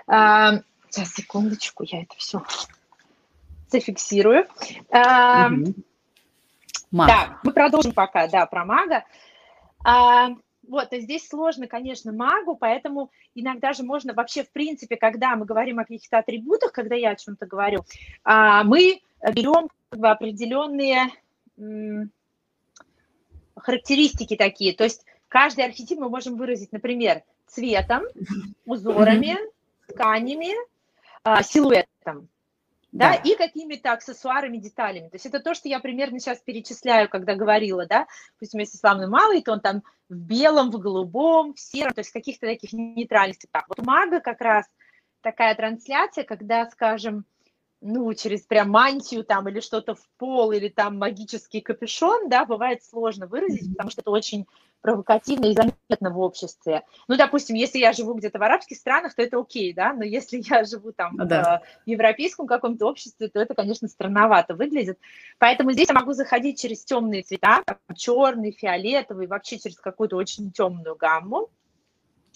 S2: А, сейчас, секундочку, я это все зафиксирую. А, угу. Маг. Да, мы продолжим пока, да, про мага. А, вот, то здесь сложно, конечно, магу, поэтому иногда же можно вообще, в принципе, когда мы говорим о каких-то атрибутах, когда я о чем-то говорю, а, мы берем как бы определенные характеристики такие. То есть каждый архетип мы можем выразить, например, цветом, узорами, тканями, а, силуэтом да, да, и какими-то аксессуарами, деталями. То есть это то, что я примерно сейчас перечисляю, когда говорила, да, пусть если славный малый, то он там в белом, в голубом, в сером, то есть каких-то таких нейтральных цветах. Вот у мага как раз такая трансляция, когда, скажем, ну, через прям мантию там или что-то в пол, или там магический капюшон, да, бывает сложно выразить, потому что это очень провокативно и заметно в обществе. Ну, допустим, если я живу где-то в арабских странах, то это окей, да, но если я живу там да. в европейском каком-то обществе, то это, конечно, странновато выглядит. Поэтому здесь я могу заходить через темные цвета, черный, фиолетовый, вообще через какую-то очень темную гамму.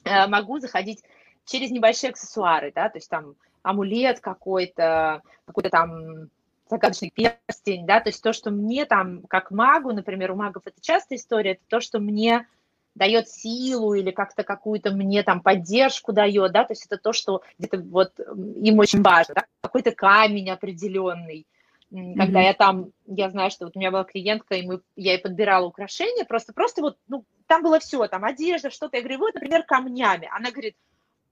S2: Э, могу заходить через небольшие аксессуары, да, то есть там амулет какой-то, какой-то там загадочный перстень, да, то есть то, что мне там, как магу, например, у магов это частая история, это то, что мне дает силу или как-то какую-то мне там поддержку дает, да, то есть это то, что где-то вот им очень важно, да? какой-то камень определенный, когда mm-hmm. я там, я знаю, что вот у меня была клиентка, и мы, я ей подбирала украшения, просто, просто вот, ну, там было все, там одежда, что-то, я говорю, вот, например, камнями, она говорит,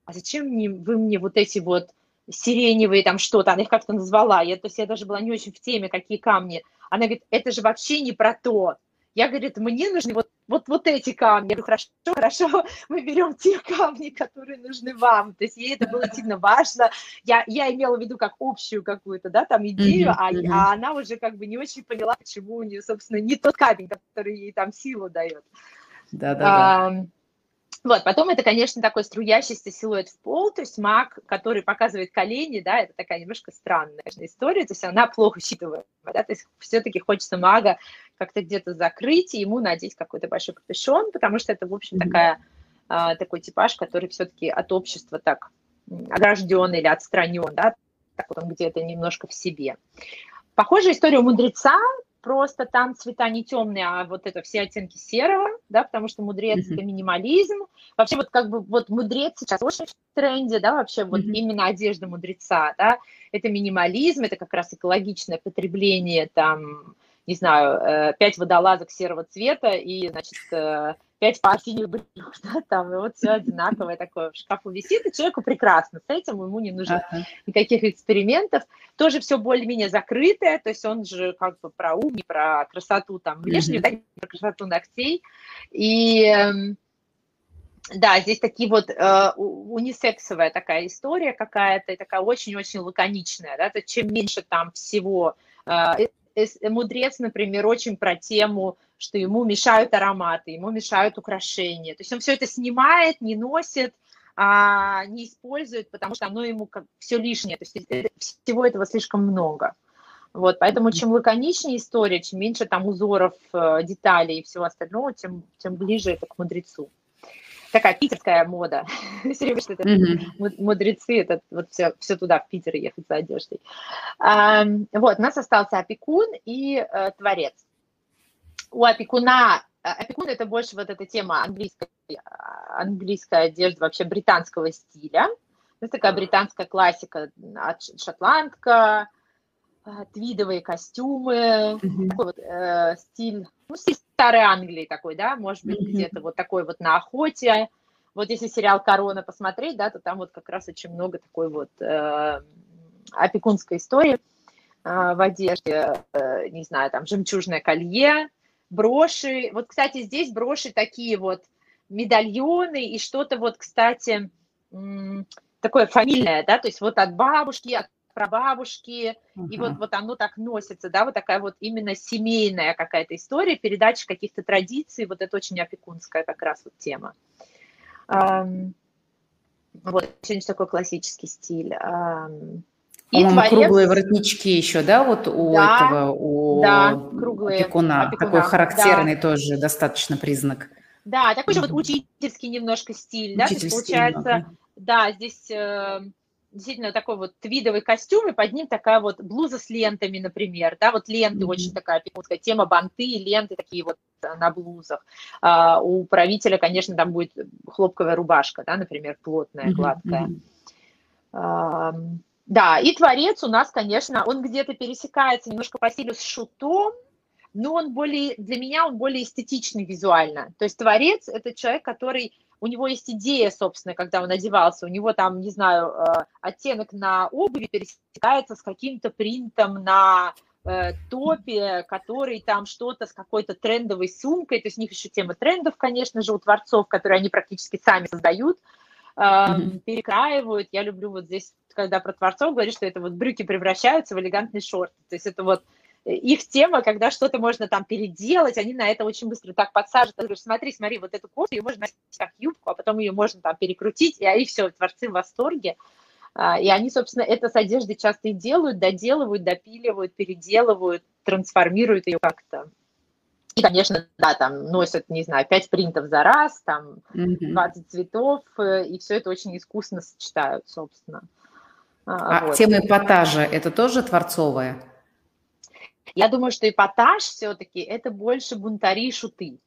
S2: а зачем мне, вы мне вот эти вот сиреневые там что-то, она их как-то назвала, я, то есть я даже была не очень в теме, какие камни. Она говорит, это же вообще не про то. Я, говорит, мне нужны вот, вот, вот эти камни. Я говорю, хорошо, [LAUGHS] хорошо, мы берем те камни, которые нужны вам. То есть ей это было сильно важно. Я, я имела в виду как общую какую-то, да, там идею, mm-hmm, а, mm-hmm. а она уже как бы не очень поняла, почему у нее, собственно, не тот камень, который ей там силу дает.
S1: Да-да-да.
S2: Вот, потом это, конечно, такой струящийся силуэт в пол, то есть маг, который показывает колени, да, это такая немножко странная история, то есть она плохо считываема, да, то есть все-таки хочется мага как-то где-то закрыть и ему надеть какой-то большой капюшон, потому что это, в общем, такая, а, такой типаж, который все-таки от общества так огражден или отстранен, да, так вот он где-то немножко в себе. Похожая история у мудреца, просто там цвета не темные, а вот это все оттенки серого, да, потому что мудрец mm-hmm. это минимализм. Вообще вот как бы вот мудрец сейчас очень в тренде, да, вообще mm-hmm. вот именно одежда мудреца, да, это минимализм, это как раз экологичное потребление там, не знаю, э, пять водолазок серого цвета и, значит, э, пять пар синих брюк, да, там, и вот все одинаковое такое в шкафу висит, и человеку прекрасно с этим, ему не нужно uh-huh. никаких экспериментов. Тоже все более-менее закрытое, то есть он же как бы про ум, не про красоту там внешнюю, uh-huh. да, про красоту ногтей. И эм, да, здесь такие вот э, унисексовая такая история какая-то, и такая очень-очень лаконичная, да, то чем меньше там всего э, мудрец, например, очень про тему, что ему мешают ароматы, ему мешают украшения. То есть он все это снимает, не носит, а, не использует, потому что оно ему как все лишнее. То есть всего этого слишком много. Вот, поэтому чем лаконичнее история, чем меньше там узоров, э, деталей и всего остального, тем, тем ближе это к мудрецу такая питерская мода. Все время что-то мудрецы, это вот все, все туда, в Питер ехать за одеждой. Вот, у нас остался опекун и э, творец. У опекуна, э, опекун это больше вот эта тема английской, английская одежда, вообще британского стиля. Это такая британская классика, шотландка, э, твидовые костюмы, mm-hmm. такой вот э, стиль, ну, стиль старой Англии такой, да, может быть, mm-hmm. где-то вот такой вот на охоте. Вот если сериал «Корона» посмотреть, да, то там вот как раз очень много такой вот э, опекунской истории э, в одежде, э, не знаю, там жемчужное колье, броши. Вот, кстати, здесь броши такие вот медальоны и что-то вот, кстати, такое фамильное, да, то есть вот от бабушки, от прабабушки, uh-huh. и вот, вот оно так носится, да, вот такая вот именно семейная какая-то история, передача каких-то традиций, вот это очень опекунская как раз вот тема. Вот, очень такой классический стиль.
S1: И творец... круглые воротнички еще, да, вот у да, этого, у
S2: да, круглые
S1: опекуна. опекуна. Такой характерный да. тоже достаточно признак.
S2: Да, такой же вот учительский немножко стиль, да, то есть получается, много. да, здесь э, действительно такой вот твидовый костюм, и под ним такая вот блуза с лентами, например, да, вот ленты mm-hmm. очень такая пекунская тема, банты, ленты такие вот э, на блузах. А, у правителя, конечно, там будет хлопковая рубашка, да, например, плотная, гладкая. Mm-hmm. Да, и творец у нас, конечно, он где-то пересекается немножко по стилю с шутом, но он более, для меня он более эстетичный визуально. То есть творец – это человек, который у него есть идея, собственно, когда он одевался, у него там, не знаю, э, оттенок на обуви пересекается с каким-то принтом на э, топе, который там что-то с какой-то трендовой сумкой, то есть у них еще тема трендов, конечно же, у творцов, которые они практически сами создают, mm-hmm. перекраивают. Я люблю вот здесь, когда про творцов говорю, что это вот брюки превращаются в элегантные шорты, то есть это вот их тема, когда что-то можно там переделать, они на это очень быстро так подсаживают. Говорю, смотри, смотри, вот эту кофту, ее можно носить как юбку, а потом ее можно там перекрутить, и они все, творцы в восторге. А, и они, собственно, это с одеждой часто и делают, доделывают, допиливают, переделывают, трансформируют ее как-то. И, конечно, да, там носят, не знаю, 5 принтов за раз, там 20 цветов, э, и все это очень искусно сочетают, собственно.
S1: А, а вот. тема эпатажа – это тоже творцовая?
S2: Я думаю, что эпатаж все-таки это больше бунтари и шуты.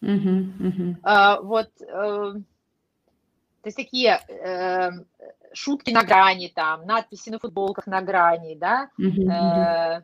S2: Uh-huh, uh-huh. А, вот, э, то есть такие э, шутки на грани, там, надписи на футболках на грани, да, uh-huh, э,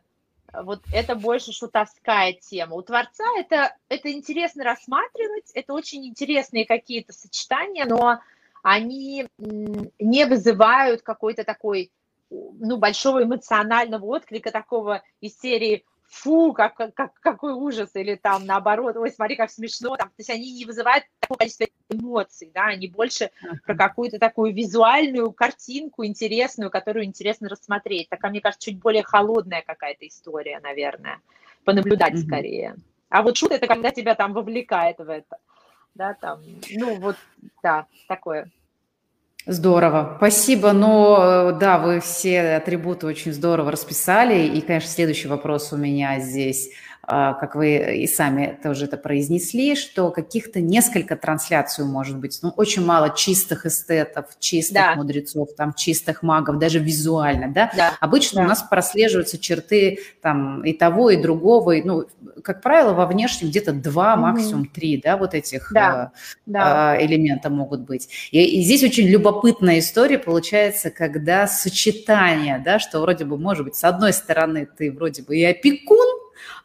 S2: вот это больше шутовская тема. У творца это, это интересно рассматривать, это очень интересные какие-то сочетания, но они не вызывают какой-то такой ну, большого эмоционального отклика такого из серии фу, как, как, какой ужас, или там наоборот, ой, смотри, как смешно, там, то есть они не вызывают такое количество эмоций, да, они больше про какую-то такую визуальную картинку интересную, которую интересно рассмотреть. Такая, мне кажется, чуть более холодная какая-то история, наверное, понаблюдать uh-huh. скорее. А вот шут это когда тебя там вовлекает в это, да, там, ну вот, да, такое.
S1: Здорово, спасибо. Но э, да, вы все атрибуты очень здорово расписали. И, конечно, следующий вопрос у меня здесь. А, как вы и сами тоже это произнесли, что каких-то несколько трансляций может быть, ну, очень мало чистых эстетов, чистых да. мудрецов, там, чистых магов, даже визуально, да? да. Обычно да. у нас прослеживаются черты там и того, и другого, и, ну, как правило, во внешнем где-то два, mm максимум три, да, вот этих да. Э, да. Э, элемента могут быть. И, и здесь очень любопытная история получается, когда сочетание, да, что вроде бы, может быть, с одной стороны ты вроде бы и опекун,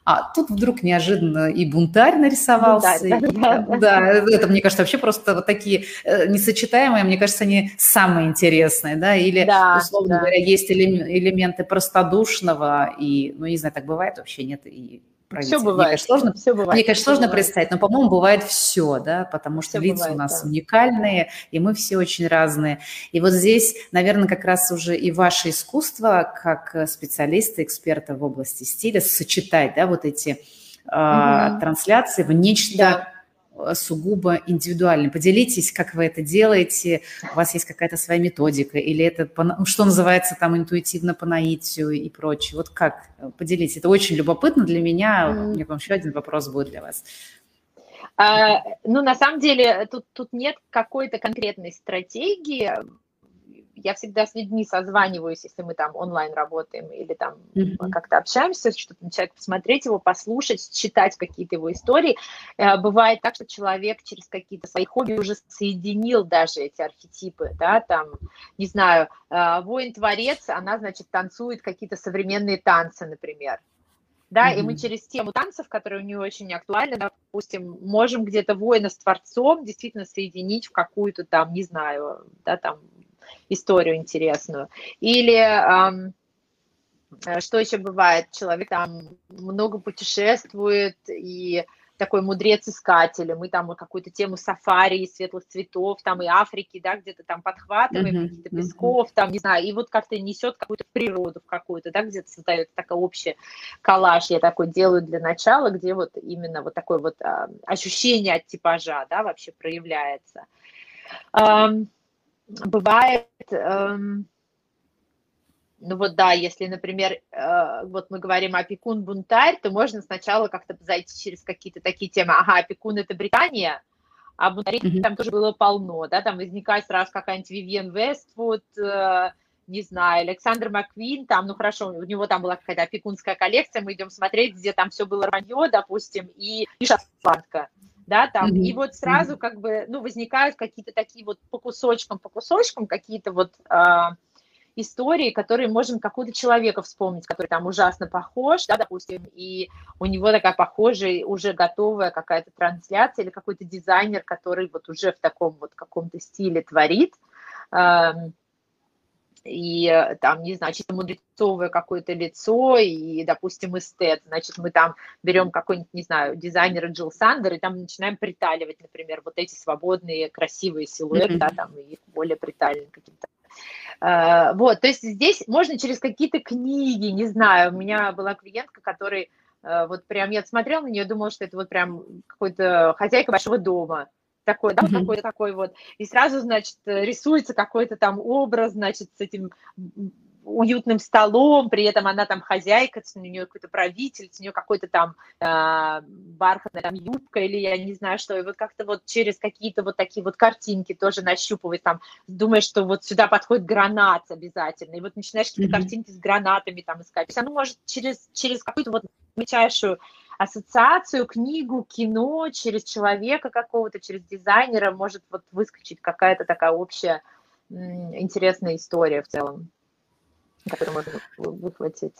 S1: а тут вдруг неожиданно и бунтарь нарисовался. Бунтарь, да, да, да, это, мне кажется, вообще просто вот такие э, несочетаемые, мне кажется, они самые интересные, да, или, да, условно да. говоря, есть элементы простодушного, и, ну, не знаю, так бывает вообще, нет, и
S2: все бывает. Мне, конечно, сложно,
S1: все бывает. Мне, конечно, сложно бывает. представить, но, по-моему, бывает все, да, потому что все лица бывает, у нас да. уникальные, и мы все очень разные. И вот здесь, наверное, как раз уже и ваше искусство, как специалиста, эксперта в области стиля, сочетать, да, вот эти угу. трансляции в нечто да Э, сугубо индивидуальный. Поделитесь, как вы это делаете, у вас есть какая-то своя методика, или это, ну, что называется, там, интуитивно по наитию и прочее. Вот как? Поделитесь. Это очень любопытно для меня. У меня вам еще один вопрос будет для вас.
S2: А, ну, на самом деле, тут, тут нет какой-то конкретной стратегии я всегда с людьми созваниваюсь, если мы там онлайн работаем или там mm-hmm. как-то общаемся, чтобы то человек посмотреть его, послушать, читать какие-то его истории. Э, бывает так, что человек через какие-то свои хобби уже соединил даже эти архетипы, да, там, не знаю, э, воин-творец, она, значит, танцует какие-то современные танцы, например, да, mm-hmm. и мы через тему танцев, которые у нее очень актуальны, допустим, можем где-то воина с творцом действительно соединить в какую-то там, не знаю, да, там историю интересную. Или что еще бывает? Человек там много путешествует и такой мудрец-искатель, мы там какую-то тему сафари и светлых цветов, там и Африки, да, где-то там подхватываем, uh-huh, каких-то песков, там, не знаю, и вот как-то несет какую-то природу в какую-то, да, где-то создает такой общий коллаж, я такой делаю для начала, где вот именно вот такое вот а, ощущение от типажа, да, вообще проявляется. Um, бывает, эм, ну вот да, если, например, э, вот мы говорим опекун-бунтарь, то можно сначала как-то зайти через какие-то такие темы. Ага, опекун – это Британия, а бунтарей mm-hmm. там тоже было полно, да, там возникает сразу какая-нибудь Вивьен Вествуд, э, не знаю, Александр Маквин, там, ну хорошо, у него там была какая-то опекунская коллекция, мы идем смотреть, где там все было рванье, допустим, и, и шотландка да, там, mm-hmm. и вот сразу как бы, ну, возникают какие-то такие вот по кусочкам, по кусочкам какие-то вот э, истории, которые можем какого-то человека вспомнить, который там ужасно похож, да, допустим, и у него такая похожая, уже готовая какая-то трансляция или какой-то дизайнер, который вот уже в таком вот каком-то стиле творит, э, и э, там, не знаю, чисто мудрецовое какое-то лицо, и, допустим, эстет, значит, мы там берем какой-нибудь, не знаю, дизайнера Джилл Сандер, и там начинаем приталивать, например, вот эти свободные, красивые силуэты, mm-hmm. да, там, и их более приталенные каким-то Uh, вот, то есть здесь можно через какие-то книги, не знаю, у меня была клиентка, которая uh, вот прям, я смотрела на нее, думала, что это вот прям какой-то хозяйка большого дома, такой, да, mm-hmm. какой-то такой вот, и сразу, значит, рисуется какой-то там образ, значит, с этим уютным столом, при этом она там хозяйка, у нее какой-то правитель, у нее какой-то там э, бархатная там юбка или я не знаю что, и вот как-то вот через какие-то вот такие вот картинки тоже нащупывать там, думаешь, что вот сюда подходит гранат обязательно, и вот начинаешь какие-то mm-hmm. картинки с гранатами там искать, то есть оно может через, через какую-то вот мельчайшую ассоциацию, книгу, кино, через человека какого-то, через дизайнера может вот выскочить какая-то такая общая интересная история в целом, которую можно выхватить.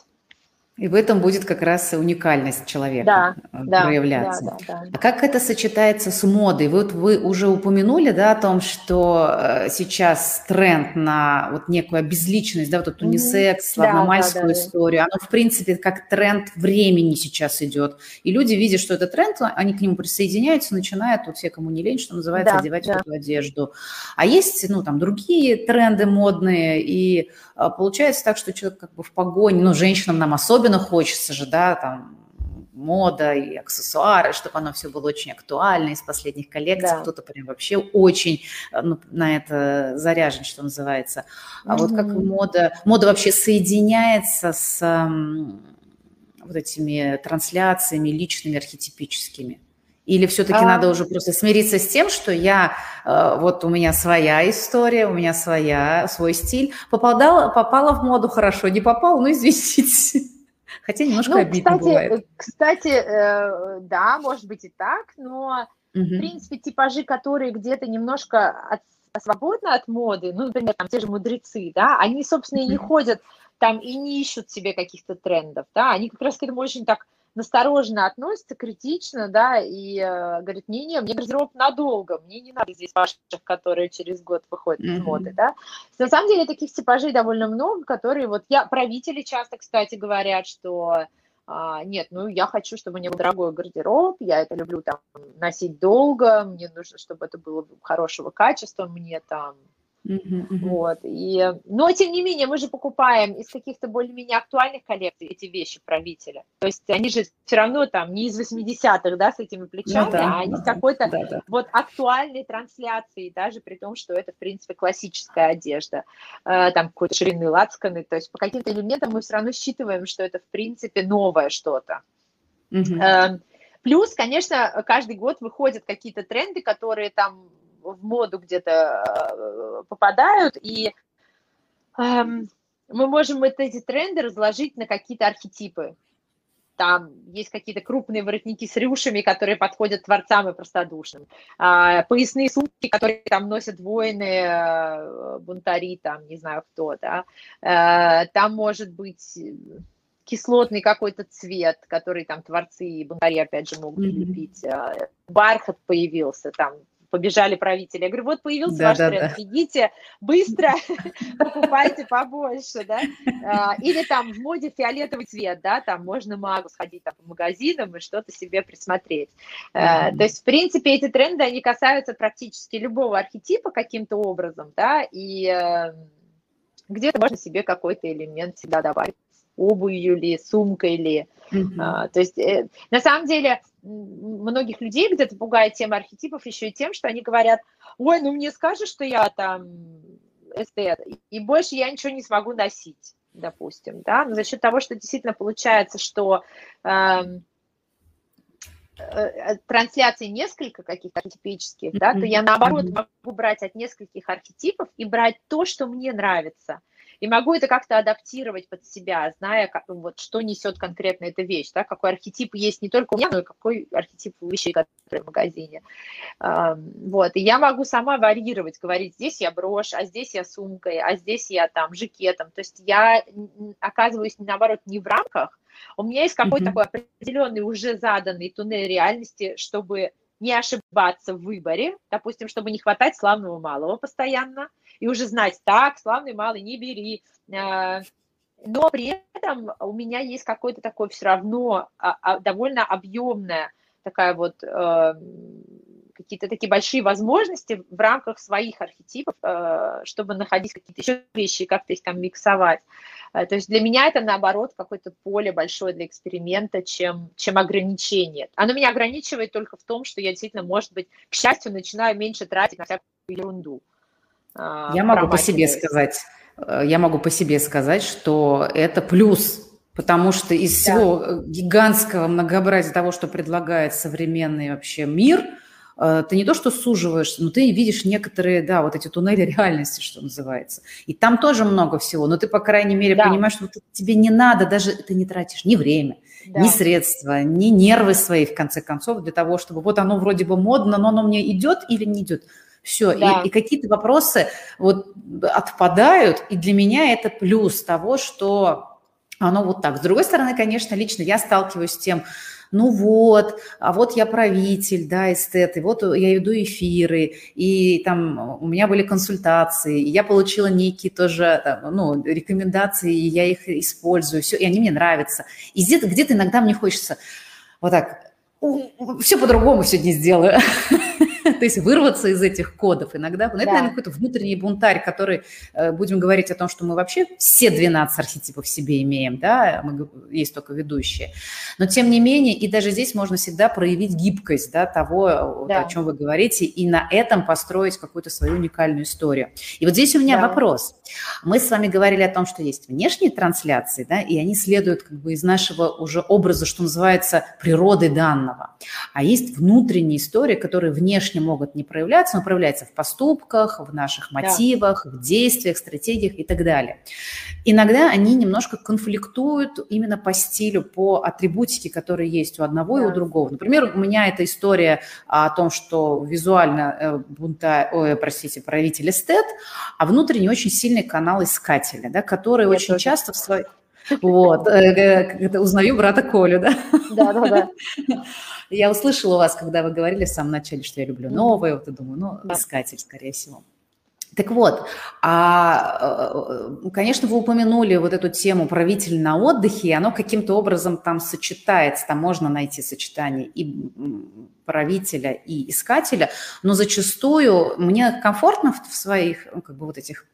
S1: И в этом будет как раз уникальность человека да, проявляться. Да, да, да. А как это сочетается с модой? Вот вы уже упомянули да, о том, что э, сейчас тренд на вот некую обезличенность, да, вот эту унисекс, славномальскую да, да, да, историю, оно в принципе как тренд времени сейчас идет. И люди, видя, что это тренд, они к нему присоединяются, начинают, вот все, кому не лень, что называется, да, одевать да. эту одежду. А есть, ну, там, другие тренды модные, и а, получается так, что человек как бы в погоне, ну, женщинам нам особенно хочется же, да, там, мода и аксессуары, чтобы оно все было очень актуально из последних коллекций. Да. Кто-то прям вообще очень э, ну, на это заряжен, что называется. А mm-hmm. вот как мода, мода вообще соединяется с вот этими трансляциями личными, архетипическими? Или все-таки а... надо уже просто смириться с тем, что я, э, вот у меня своя история, у меня своя, свой стиль. Попадала, попала в моду хорошо, не попала, ну извините. Хотя немножко ну, обидно
S2: кстати,
S1: бывает.
S2: Кстати, э, да, может быть и так, но угу. в принципе типажи, которые где-то немножко от, свободны от моды, ну, например, там те же мудрецы, да, они, собственно, и не ходят там и не ищут себе каких-то трендов, да, они как раз к этому очень так настороженно относится, критично, да, и э, говорит, не-не, мне гардероб надолго, мне не надо здесь ваших, которые через год выходят mm-hmm. из моды, да. На самом деле таких типажей довольно много, которые вот я, правители часто, кстати, говорят, что а, нет, ну я хочу, чтобы у меня был дорогой гардероб, я это люблю там носить долго, мне нужно, чтобы это было хорошего качества, мне там Uh-huh. Вот. И, но, тем не менее, мы же покупаем из каких-то более-менее актуальных коллекций эти вещи правителя. То есть они же все равно там не из 80-х, да, с этими плечами, ну, да, а они да, с какой-то да, да. вот актуальной трансляцией, даже при том, что это, в принципе, классическая одежда. Э, там какой-то ширинный лацканы. То есть по каким-то элементам мы все равно считываем, что это, в принципе, новое что-то. Э, плюс, конечно, каждый год выходят какие-то тренды, которые там в моду где-то э, попадают, и эм, мы можем вот эти тренды разложить на какие-то архетипы. Там есть какие-то крупные воротники с рюшами, которые подходят творцам и простодушным. А, поясные сумки, которые там носят воины, э, бунтари, там, не знаю кто, да. А, там может быть кислотный какой-то цвет, который там творцы и бунтари, опять же, могут mm-hmm. Бархат появился, там побежали правители. Я говорю, вот появился да, ваш да, тренд, да. идите быстро, [LAUGHS] покупайте побольше, да. А, или там в моде фиолетовый цвет, да, там можно магу сходить там, по магазинам и что-то себе присмотреть. Mm-hmm. То есть, в принципе, эти тренды, они касаются практически любого архетипа каким-то образом, да, и э, где-то можно себе какой-то элемент всегда добавить обувью ли, сумкой ли. Mm-hmm. А, то есть, э, на самом деле, многих людей где-то пугает тема архетипов еще и тем, что они говорят, ой, ну мне скажешь, что я там эстет, и больше я ничего не смогу носить, допустим, да, но за счет того, что действительно получается, что эм, э, э, трансляций несколько каких-то архетипических, да, то я наоборот могу брать от нескольких архетипов и брать то, что мне нравится – и могу это как-то адаптировать под себя, зная, как, вот, что несет конкретно эта вещь, да, какой архетип есть не только у меня, но и какой архетип у вещей, которые в магазине. Вот, и я могу сама варьировать, говорить, здесь я брошь, а здесь я сумкой, а здесь я там жакетом, то есть я оказываюсь, наоборот, не в рамках, у меня есть какой-то mm-hmm. такой определенный уже заданный туннель реальности, чтобы не ошибаться в выборе, допустим, чтобы не хватать славного малого постоянно, и уже знать, так, славный малый, не бери. А, но при этом у меня есть какой-то такой все равно а, а, довольно объемная такая вот э, какие-то такие большие возможности в рамках своих архетипов, э, чтобы находить какие-то еще вещи, как-то их там миксовать. Э, то есть для меня это, наоборот, какое-то поле большое для эксперимента, чем, чем ограничение. Оно меня ограничивает только в том, что я действительно, может быть, к счастью, начинаю меньше тратить на всякую ерунду.
S1: А, я могу по себе сказать, э, я могу по себе сказать, что это плюс, потому что из да. всего э, гигантского многообразия того, что предлагает современный вообще мир, э, ты не то что суживаешься, но ты видишь некоторые, да, вот эти туннели [LAUGHS] реальности, что называется. И там тоже много всего, но ты, по крайней мере, да. понимаешь, что тебе не надо, даже ты не тратишь ни время, да. ни средства, ни нервы свои, в конце концов, для того, чтобы вот оно вроде бы модно, но оно мне идет или не идет. Все, да. и, и какие-то вопросы вот отпадают, и для меня это плюс того, что оно вот так. С другой стороны, конечно, лично я сталкиваюсь с тем, ну вот, а вот я правитель, да, эстет, и вот я веду эфиры, и там у меня были консультации, и я получила некие тоже, там, ну, рекомендации, и я их использую, все, и они мне нравятся. И где-то, где-то иногда мне хочется вот так, все по-другому сегодня сделаю. [LAUGHS] То есть вырваться из этих кодов иногда. Ну, это, да. наверное, какой-то внутренний бунтарь, который, э, будем говорить о том, что мы вообще все 12 архетипов в себе имеем, да, мы, есть только ведущие. Но тем не менее, и даже здесь можно всегда проявить гибкость, да, того, да. о чем вы говорите, и на этом построить какую-то свою уникальную историю. И вот здесь у меня да. вопрос. Мы с вами говорили о том, что есть внешние трансляции, да, и они следуют как бы из нашего уже образа, что называется, природы данного. А есть внутренние истории, которые внешне могут не проявляться, но проявляются в поступках, в наших мотивах, да. в действиях, стратегиях и так далее. Иногда они немножко конфликтуют именно по стилю, по атрибутике, которые есть у одного да. и у другого. Например, у меня эта история о том, что визуально э, бунта, ой, простите, правитель эстет, а внутренне очень сильный канал искателя, да, который Я очень тоже. часто в своей вот, э, узнаю брата Колю, да? Да, да, да. Я услышала у вас, когда вы говорили в самом начале, что я люблю новое, вот и думаю, ну, искатель, скорее всего. Так вот, а, э, конечно, вы упомянули вот эту тему правитель на отдыхе, и оно каким-то образом там сочетается, там можно найти сочетание и правителя, и искателя, но зачастую мне комфортно в своих, ну, как бы вот этих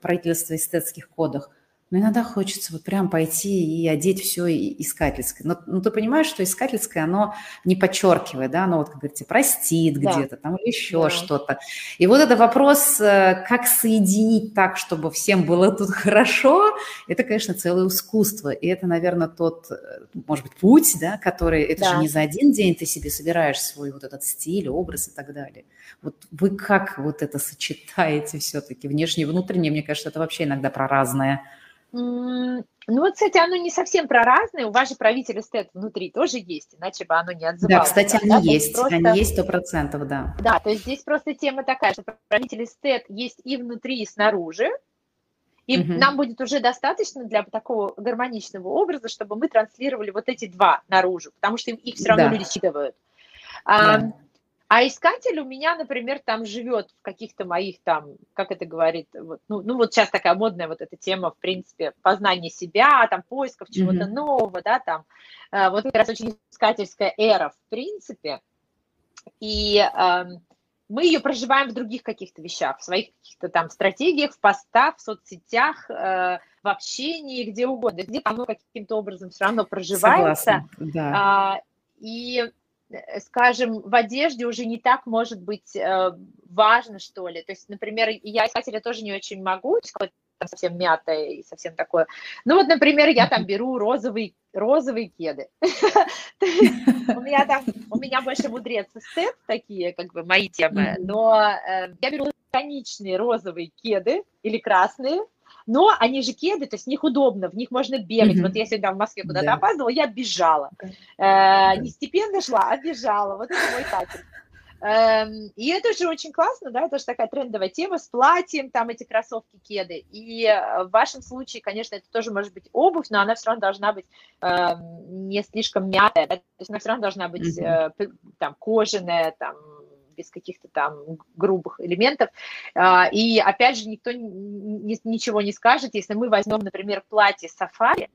S1: правительства эстетских кодах, но иногда хочется вот прям пойти и одеть все искательское. Но, но ты понимаешь, что искательское, оно не подчеркивает, да, оно вот, как говорится, простит да. где-то там или еще да. что-то. И вот это вопрос, э, как соединить так, чтобы всем было тут хорошо, это, конечно, целое искусство. И это, наверное, тот, э, может быть, путь, да, который, это да. же не за один день ты себе собираешь свой вот этот стиль, образ и так далее. Вот вы как вот это сочетаете все-таки, внешнее и внутреннее, мне кажется, это вообще иногда про разное.
S2: Ну вот, кстати, оно не совсем про разные. У вас же правитель эстет внутри тоже есть, иначе бы оно не отзывалось.
S1: Да, кстати, они да? есть, просто... они есть сто процентов, да.
S2: Да, то есть здесь просто тема такая, что правитель эстет есть и внутри, и снаружи. И угу. нам будет уже достаточно для такого гармоничного образа, чтобы мы транслировали вот эти два наружу, потому что их все равно да. люди считывают. Да. А искатель у меня, например, там живет в каких-то моих там, как это говорит, вот, ну, ну вот сейчас такая модная вот эта тема, в принципе, познания себя, там поисков чего-то mm-hmm. нового, да, там, э, вот как раз очень искательская эра, в принципе, и э, мы ее проживаем в других каких-то вещах, в своих каких-то там стратегиях, в постах, в соцсетях, э, в общении, где угодно, где оно каким-то образом все равно проживается. Согласна, да. э, и скажем, в одежде уже не так может быть э, важно, что ли. То есть, например, я искателя тоже не очень могу, там совсем мятое и совсем такое. Ну вот, например, я там беру розовые, розовые кеды. [LAUGHS] У меня там, у меня больше мудрец эстет, такие как бы мои темы, но э, я беру конечные розовые кеды или красные, но они же кеды, то есть в них удобно, в них можно бегать. Mm-hmm. Вот я сегодня в Москве куда-то да. опаздывала, я бежала. Э, не степенно шла, а бежала. Вот это мой тактик. Эм, и это же очень классно, да, это же такая трендовая тема с платьем, там эти кроссовки, кеды. И э, в вашем случае, конечно, это тоже может быть обувь, но она все равно должна быть э, не слишком мятая, да? то есть она все равно должна быть э, там кожаная, там без каких-то там грубых элементов. А, и опять же, никто ничего не скажет, если мы возьмем, например, платье сафари,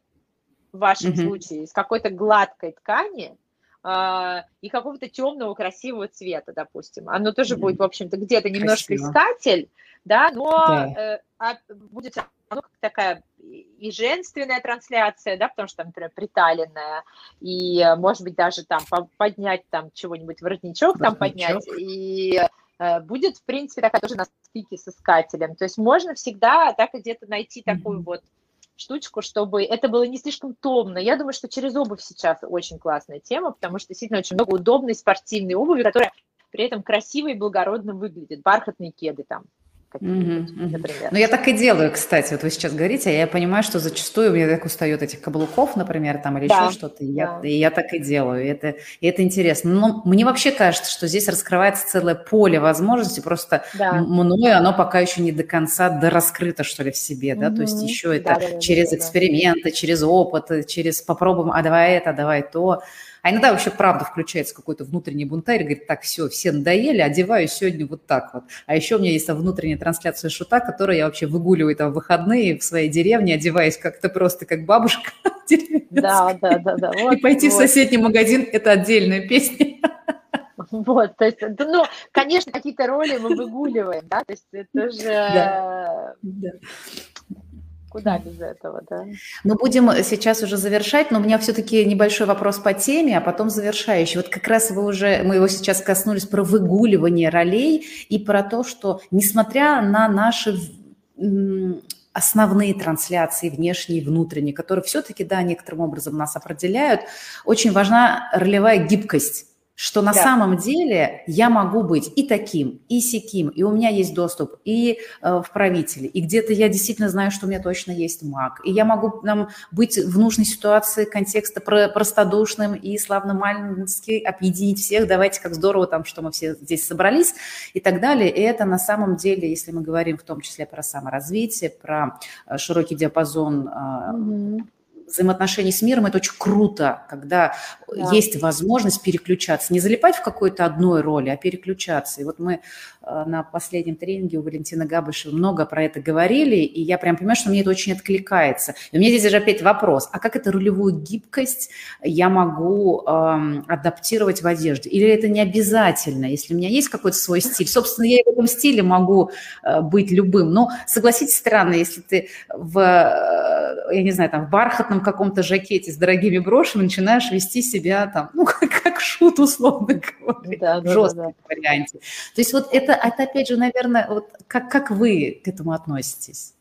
S2: в вашем mm-hmm. случае, из какой-то гладкой ткани, а, и какого-то темного красивого цвета, допустим. Оно тоже будет, в общем-то, где-то немножко Красиво. искатель, да, но да. Э, а, будет оно как такая и женственная трансляция, да, потому что там, например, приталенная, и, э, может быть, даже там поднять там чего-нибудь, воротничок, воротничок. там поднять, и э, будет, в принципе, такая тоже на стыке с искателем. То есть можно всегда так где-то найти mm-hmm. такую вот штучку, чтобы это было не слишком томно. Я думаю, что через обувь сейчас очень классная тема, потому что действительно очень много удобной спортивной обуви, которая при этом красиво и благородно выглядит. Бархатные кеды там,
S1: какие-нибудь, mm-hmm. например. Ну, я так и делаю, кстати, вот вы сейчас говорите, а я понимаю, что зачастую у меня так устает этих каблуков, например, там, или да. еще что-то, и, да. я, и я так и делаю, и это, и это интересно. Но мне вообще кажется, что здесь раскрывается целое поле возможностей, просто да. мною оно пока еще не до конца дораскрыто, что ли, в себе, да, mm-hmm. то есть еще это да, да, через да, эксперименты, да. через опыт, через попробуем, а давай это, давай то, а иногда вообще правда включается какой-то внутренний бунтарь, говорит, так, все, все надоели, одеваюсь сегодня вот так вот. А еще у меня есть внутренняя трансляция шута, которую я вообще выгуливаю там в выходные в своей деревне, одеваясь как-то просто как бабушка. [LAUGHS]
S2: Да, да, да, да.
S1: И пойти в соседний магазин – это отдельная песня.
S2: Вот, то есть, ну, конечно, какие-то роли мы выгуливаем, да, то есть это же... Да. Да. Куда без этого, да?
S1: Мы будем сейчас уже завершать, но у меня все-таки небольшой вопрос по теме, а потом завершающий. Вот как раз вы уже, мы его сейчас коснулись про выгуливание ролей и про то, что несмотря на наши основные трансляции, внешние и внутренние, которые все-таки, да, некоторым образом нас определяют, очень важна ролевая гибкость что на да. самом деле я могу быть и таким, и сяким, и у меня есть доступ и э, в правители, и где-то я действительно знаю, что у меня точно есть маг, и я могу нам, быть в нужной ситуации контекста про, простодушным и славно-маленький, объединить всех, давайте как здорово там, что мы все здесь собрались и так далее. И это на самом деле, если мы говорим в том числе про саморазвитие, про э, широкий диапазон э, угу взаимоотношений с миром, это очень круто, когда да. есть возможность переключаться, не залипать в какой-то одной роли, а переключаться. И вот мы э, на последнем тренинге у Валентины Габышева много про это говорили, и я прям понимаю, что мне это очень откликается. И у меня здесь же опять вопрос, а как эту ролевую гибкость я могу эм, адаптировать в одежде? Или это не обязательно, если у меня есть какой-то свой стиль? Собственно, я и в этом стиле могу э, быть любым. Но согласитесь, странно, если ты в, я не знаю, там, в бархатном каком-то жакете с дорогими брошами начинаешь вести себя там, ну, [LAUGHS] как, как шут, условно говоря, да, в жестком да, да. варианте. То есть вот это, это, опять же, наверное, вот как, как вы к этому относитесь?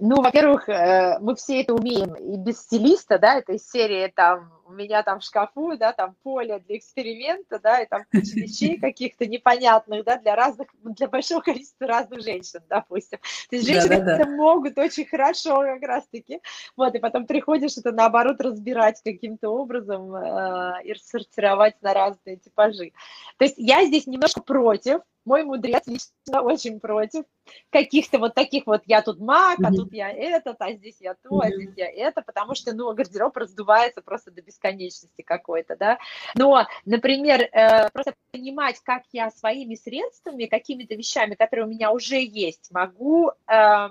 S2: Ну, во-первых, э, мы все это умеем и без стилиста, да, этой серии там у меня там в шкафу, да, там поле для эксперимента, да, и там куча вещей каких-то непонятных, да, для разных, для большого количества разных женщин, допустим. То есть женщины да, да, да. могут очень хорошо как раз-таки, вот, и потом приходишь это наоборот разбирать каким-то образом э, и сортировать на разные типажи. То есть я здесь немножко против, мой мудрец лично очень против каких-то вот таких вот я тут маг, а тут я этот, а здесь я то, а здесь я это, потому что, ну, гардероб раздувается просто до бесконечности какой-то, да. Но, например, э, просто понимать, как я своими средствами, какими-то вещами, которые у меня уже есть, могу э,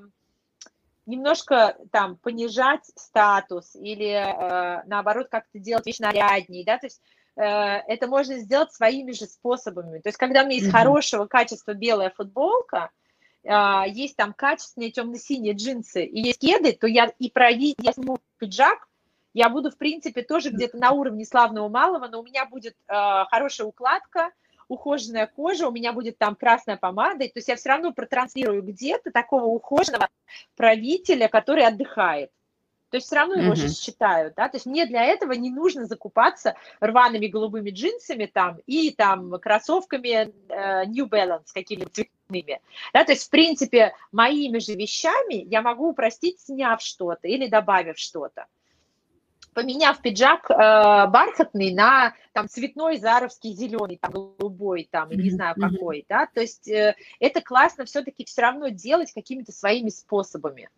S2: немножко там понижать статус или э, наоборот как-то делать вещь наряднее, да, то есть это можно сделать своими же способами. То есть, когда у меня есть mm-hmm. хорошего качества белая футболка, а, есть там качественные темно-синие джинсы и есть кеды, то я и про я сниму пиджак, я буду, в принципе, тоже где-то на уровне славного малого, но у меня будет э, хорошая укладка, ухоженная кожа, у меня будет там красная помада, то есть я все равно протранслирую где-то такого ухоженного правителя, который отдыхает. То есть все равно его uh-huh. же считают, да, то есть мне для этого не нужно закупаться рваными голубыми джинсами там и там кроссовками э, New Balance какими-то цветными, да, то есть в принципе моими же вещами я могу упростить, сняв что-то или добавив что-то. Поменяв пиджак э, бархатный на там цветной заровский зеленый, там голубой, там не знаю какой, да, то есть э, это классно все-таки все равно делать какими-то своими способами.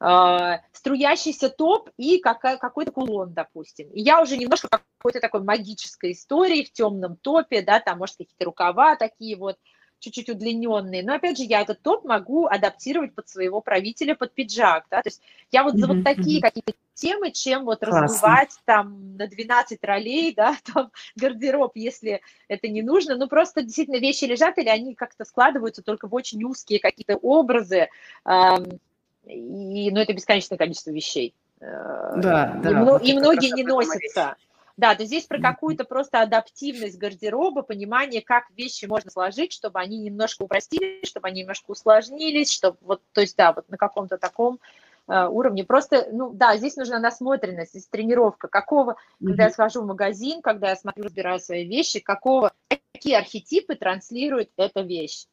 S2: А, струящийся топ и какой-то кулон, допустим. И я уже немножко какой-то такой магической истории в темном топе, да, там, может, какие-то рукава такие вот, чуть-чуть удлиненные. Но опять же, я этот топ могу адаптировать под своего правителя, под пиджак. Да? То есть я вот за вот такие какие-то темы, чем вот Классно. разбивать там на 12 ролей, [LAUGHS] да, там гардероб, если это не нужно. Ну, просто действительно вещи лежат, или они как-то складываются только в очень узкие какие-то образы и, ну, это бесконечное количество вещей.
S1: Э, да,
S2: и,
S1: да.
S2: Мно, и многие не носятся. Да, то здесь про какую-то просто адаптивность гардероба, понимание, как вещи можно сложить, чтобы они немножко упростились, чтобы они немножко усложнились, чтобы вот, то есть, да, вот на каком-то таком э, уровне. Просто, ну, да, здесь нужна насмотренность, здесь тренировка. Какого, mm-hmm. когда я схожу в магазин, когда я смотрю, разбираю свои вещи, какого, какие архетипы транслирует эта вещь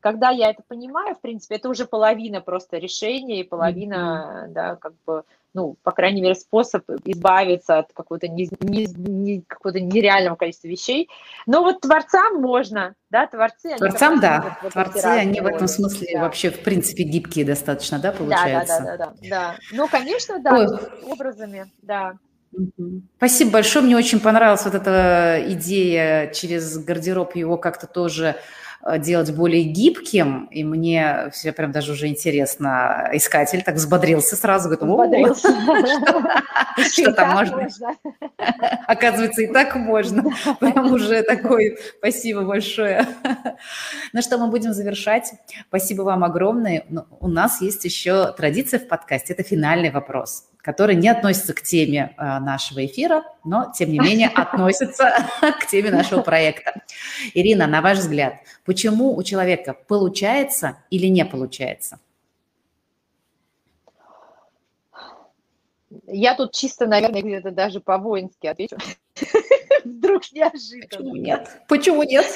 S2: когда я это понимаю, в принципе, это уже половина просто решения и половина, mm-hmm. да, как бы, ну, по крайней мере, способ избавиться от какого-то, не, не, не, какого-то нереального количества вещей. Но вот творцам можно, да, творцы...
S1: Они творцам, да, творцы, они в этом смысле да. вообще, в принципе, гибкие достаточно, да, получается?
S2: Да, да, да, да, да. да. Ну, конечно, да, Ой. образами, да.
S1: Спасибо большое, мне очень понравилась вот эта идея через гардероб его как-то тоже делать более гибким, и мне все прям даже уже интересно. Искатель так взбодрился сразу, говорит, взбодрился. [LAUGHS] что там быть. [LAUGHS] Оказывается, и так можно. Прям уже такой. Спасибо большое. [LAUGHS] Ну что, мы будем завершать. Спасибо вам огромное. У нас есть еще традиция в подкасте. Это финальный вопрос который не относится к теме а, нашего эфира, но, тем не менее, [LAUGHS] относится к теме нашего проекта. Ирина, на ваш взгляд, почему у человека получается или не получается?
S2: Я тут чисто, наверное, где-то даже по-воински отвечу. [LAUGHS] Вдруг неожиданно.
S1: Почему нет? Почему нет?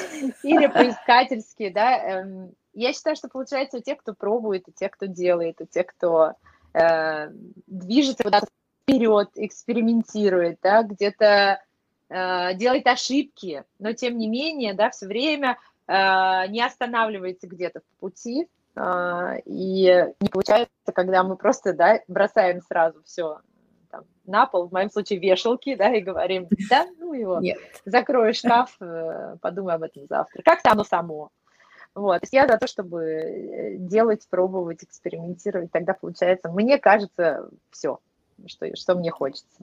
S2: Или [LAUGHS] поискательски, да. Эм, я считаю, что получается у тех, кто пробует, и тех, кто делает, и тех, кто э, движется куда-то вперед, экспериментирует, да, где-то э, делает ошибки, но тем не менее, да, все время э, не останавливается где-то в пути, э, и не получается, когда мы просто, да, бросаем сразу все там, на пол, в моем случае вешалки, да, и говорим, да, ну его, Нет. закрою шкаф, э, подумай об этом завтра. Как-то оно само. Вот. Я за то, чтобы э, делать, пробовать, экспериментировать. Тогда получается, мне кажется, все, что, что мне хочется.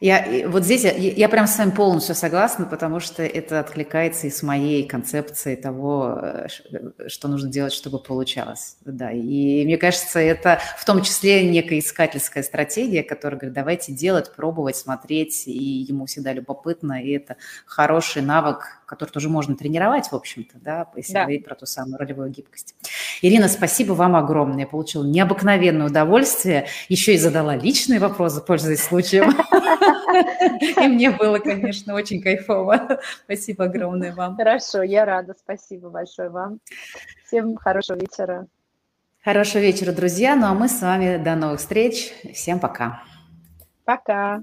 S1: Я, вот здесь я, я прям с вами полностью согласна, потому что это откликается и с моей концепцией того, э, что нужно делать, чтобы получалось. Да, и мне кажется, это в том числе некая искательская стратегия, которая говорит, давайте делать, пробовать, смотреть, и ему всегда любопытно, и это хороший навык, который тоже можно тренировать, в общем-то, да, если да. говорить про ту самую ролевую гибкость. Ирина, спасибо вам огромное. Я получила необыкновенное удовольствие. Еще и задала личные вопросы, пользуясь случаем. [LAUGHS] [LAUGHS] И мне было, конечно, очень кайфово. [LAUGHS] Спасибо огромное вам.
S2: Хорошо, я рада. Спасибо большое вам. Всем хорошего вечера.
S1: Хорошего вечера, друзья. Ну а мы с вами до новых встреч. Всем пока.
S2: Пока.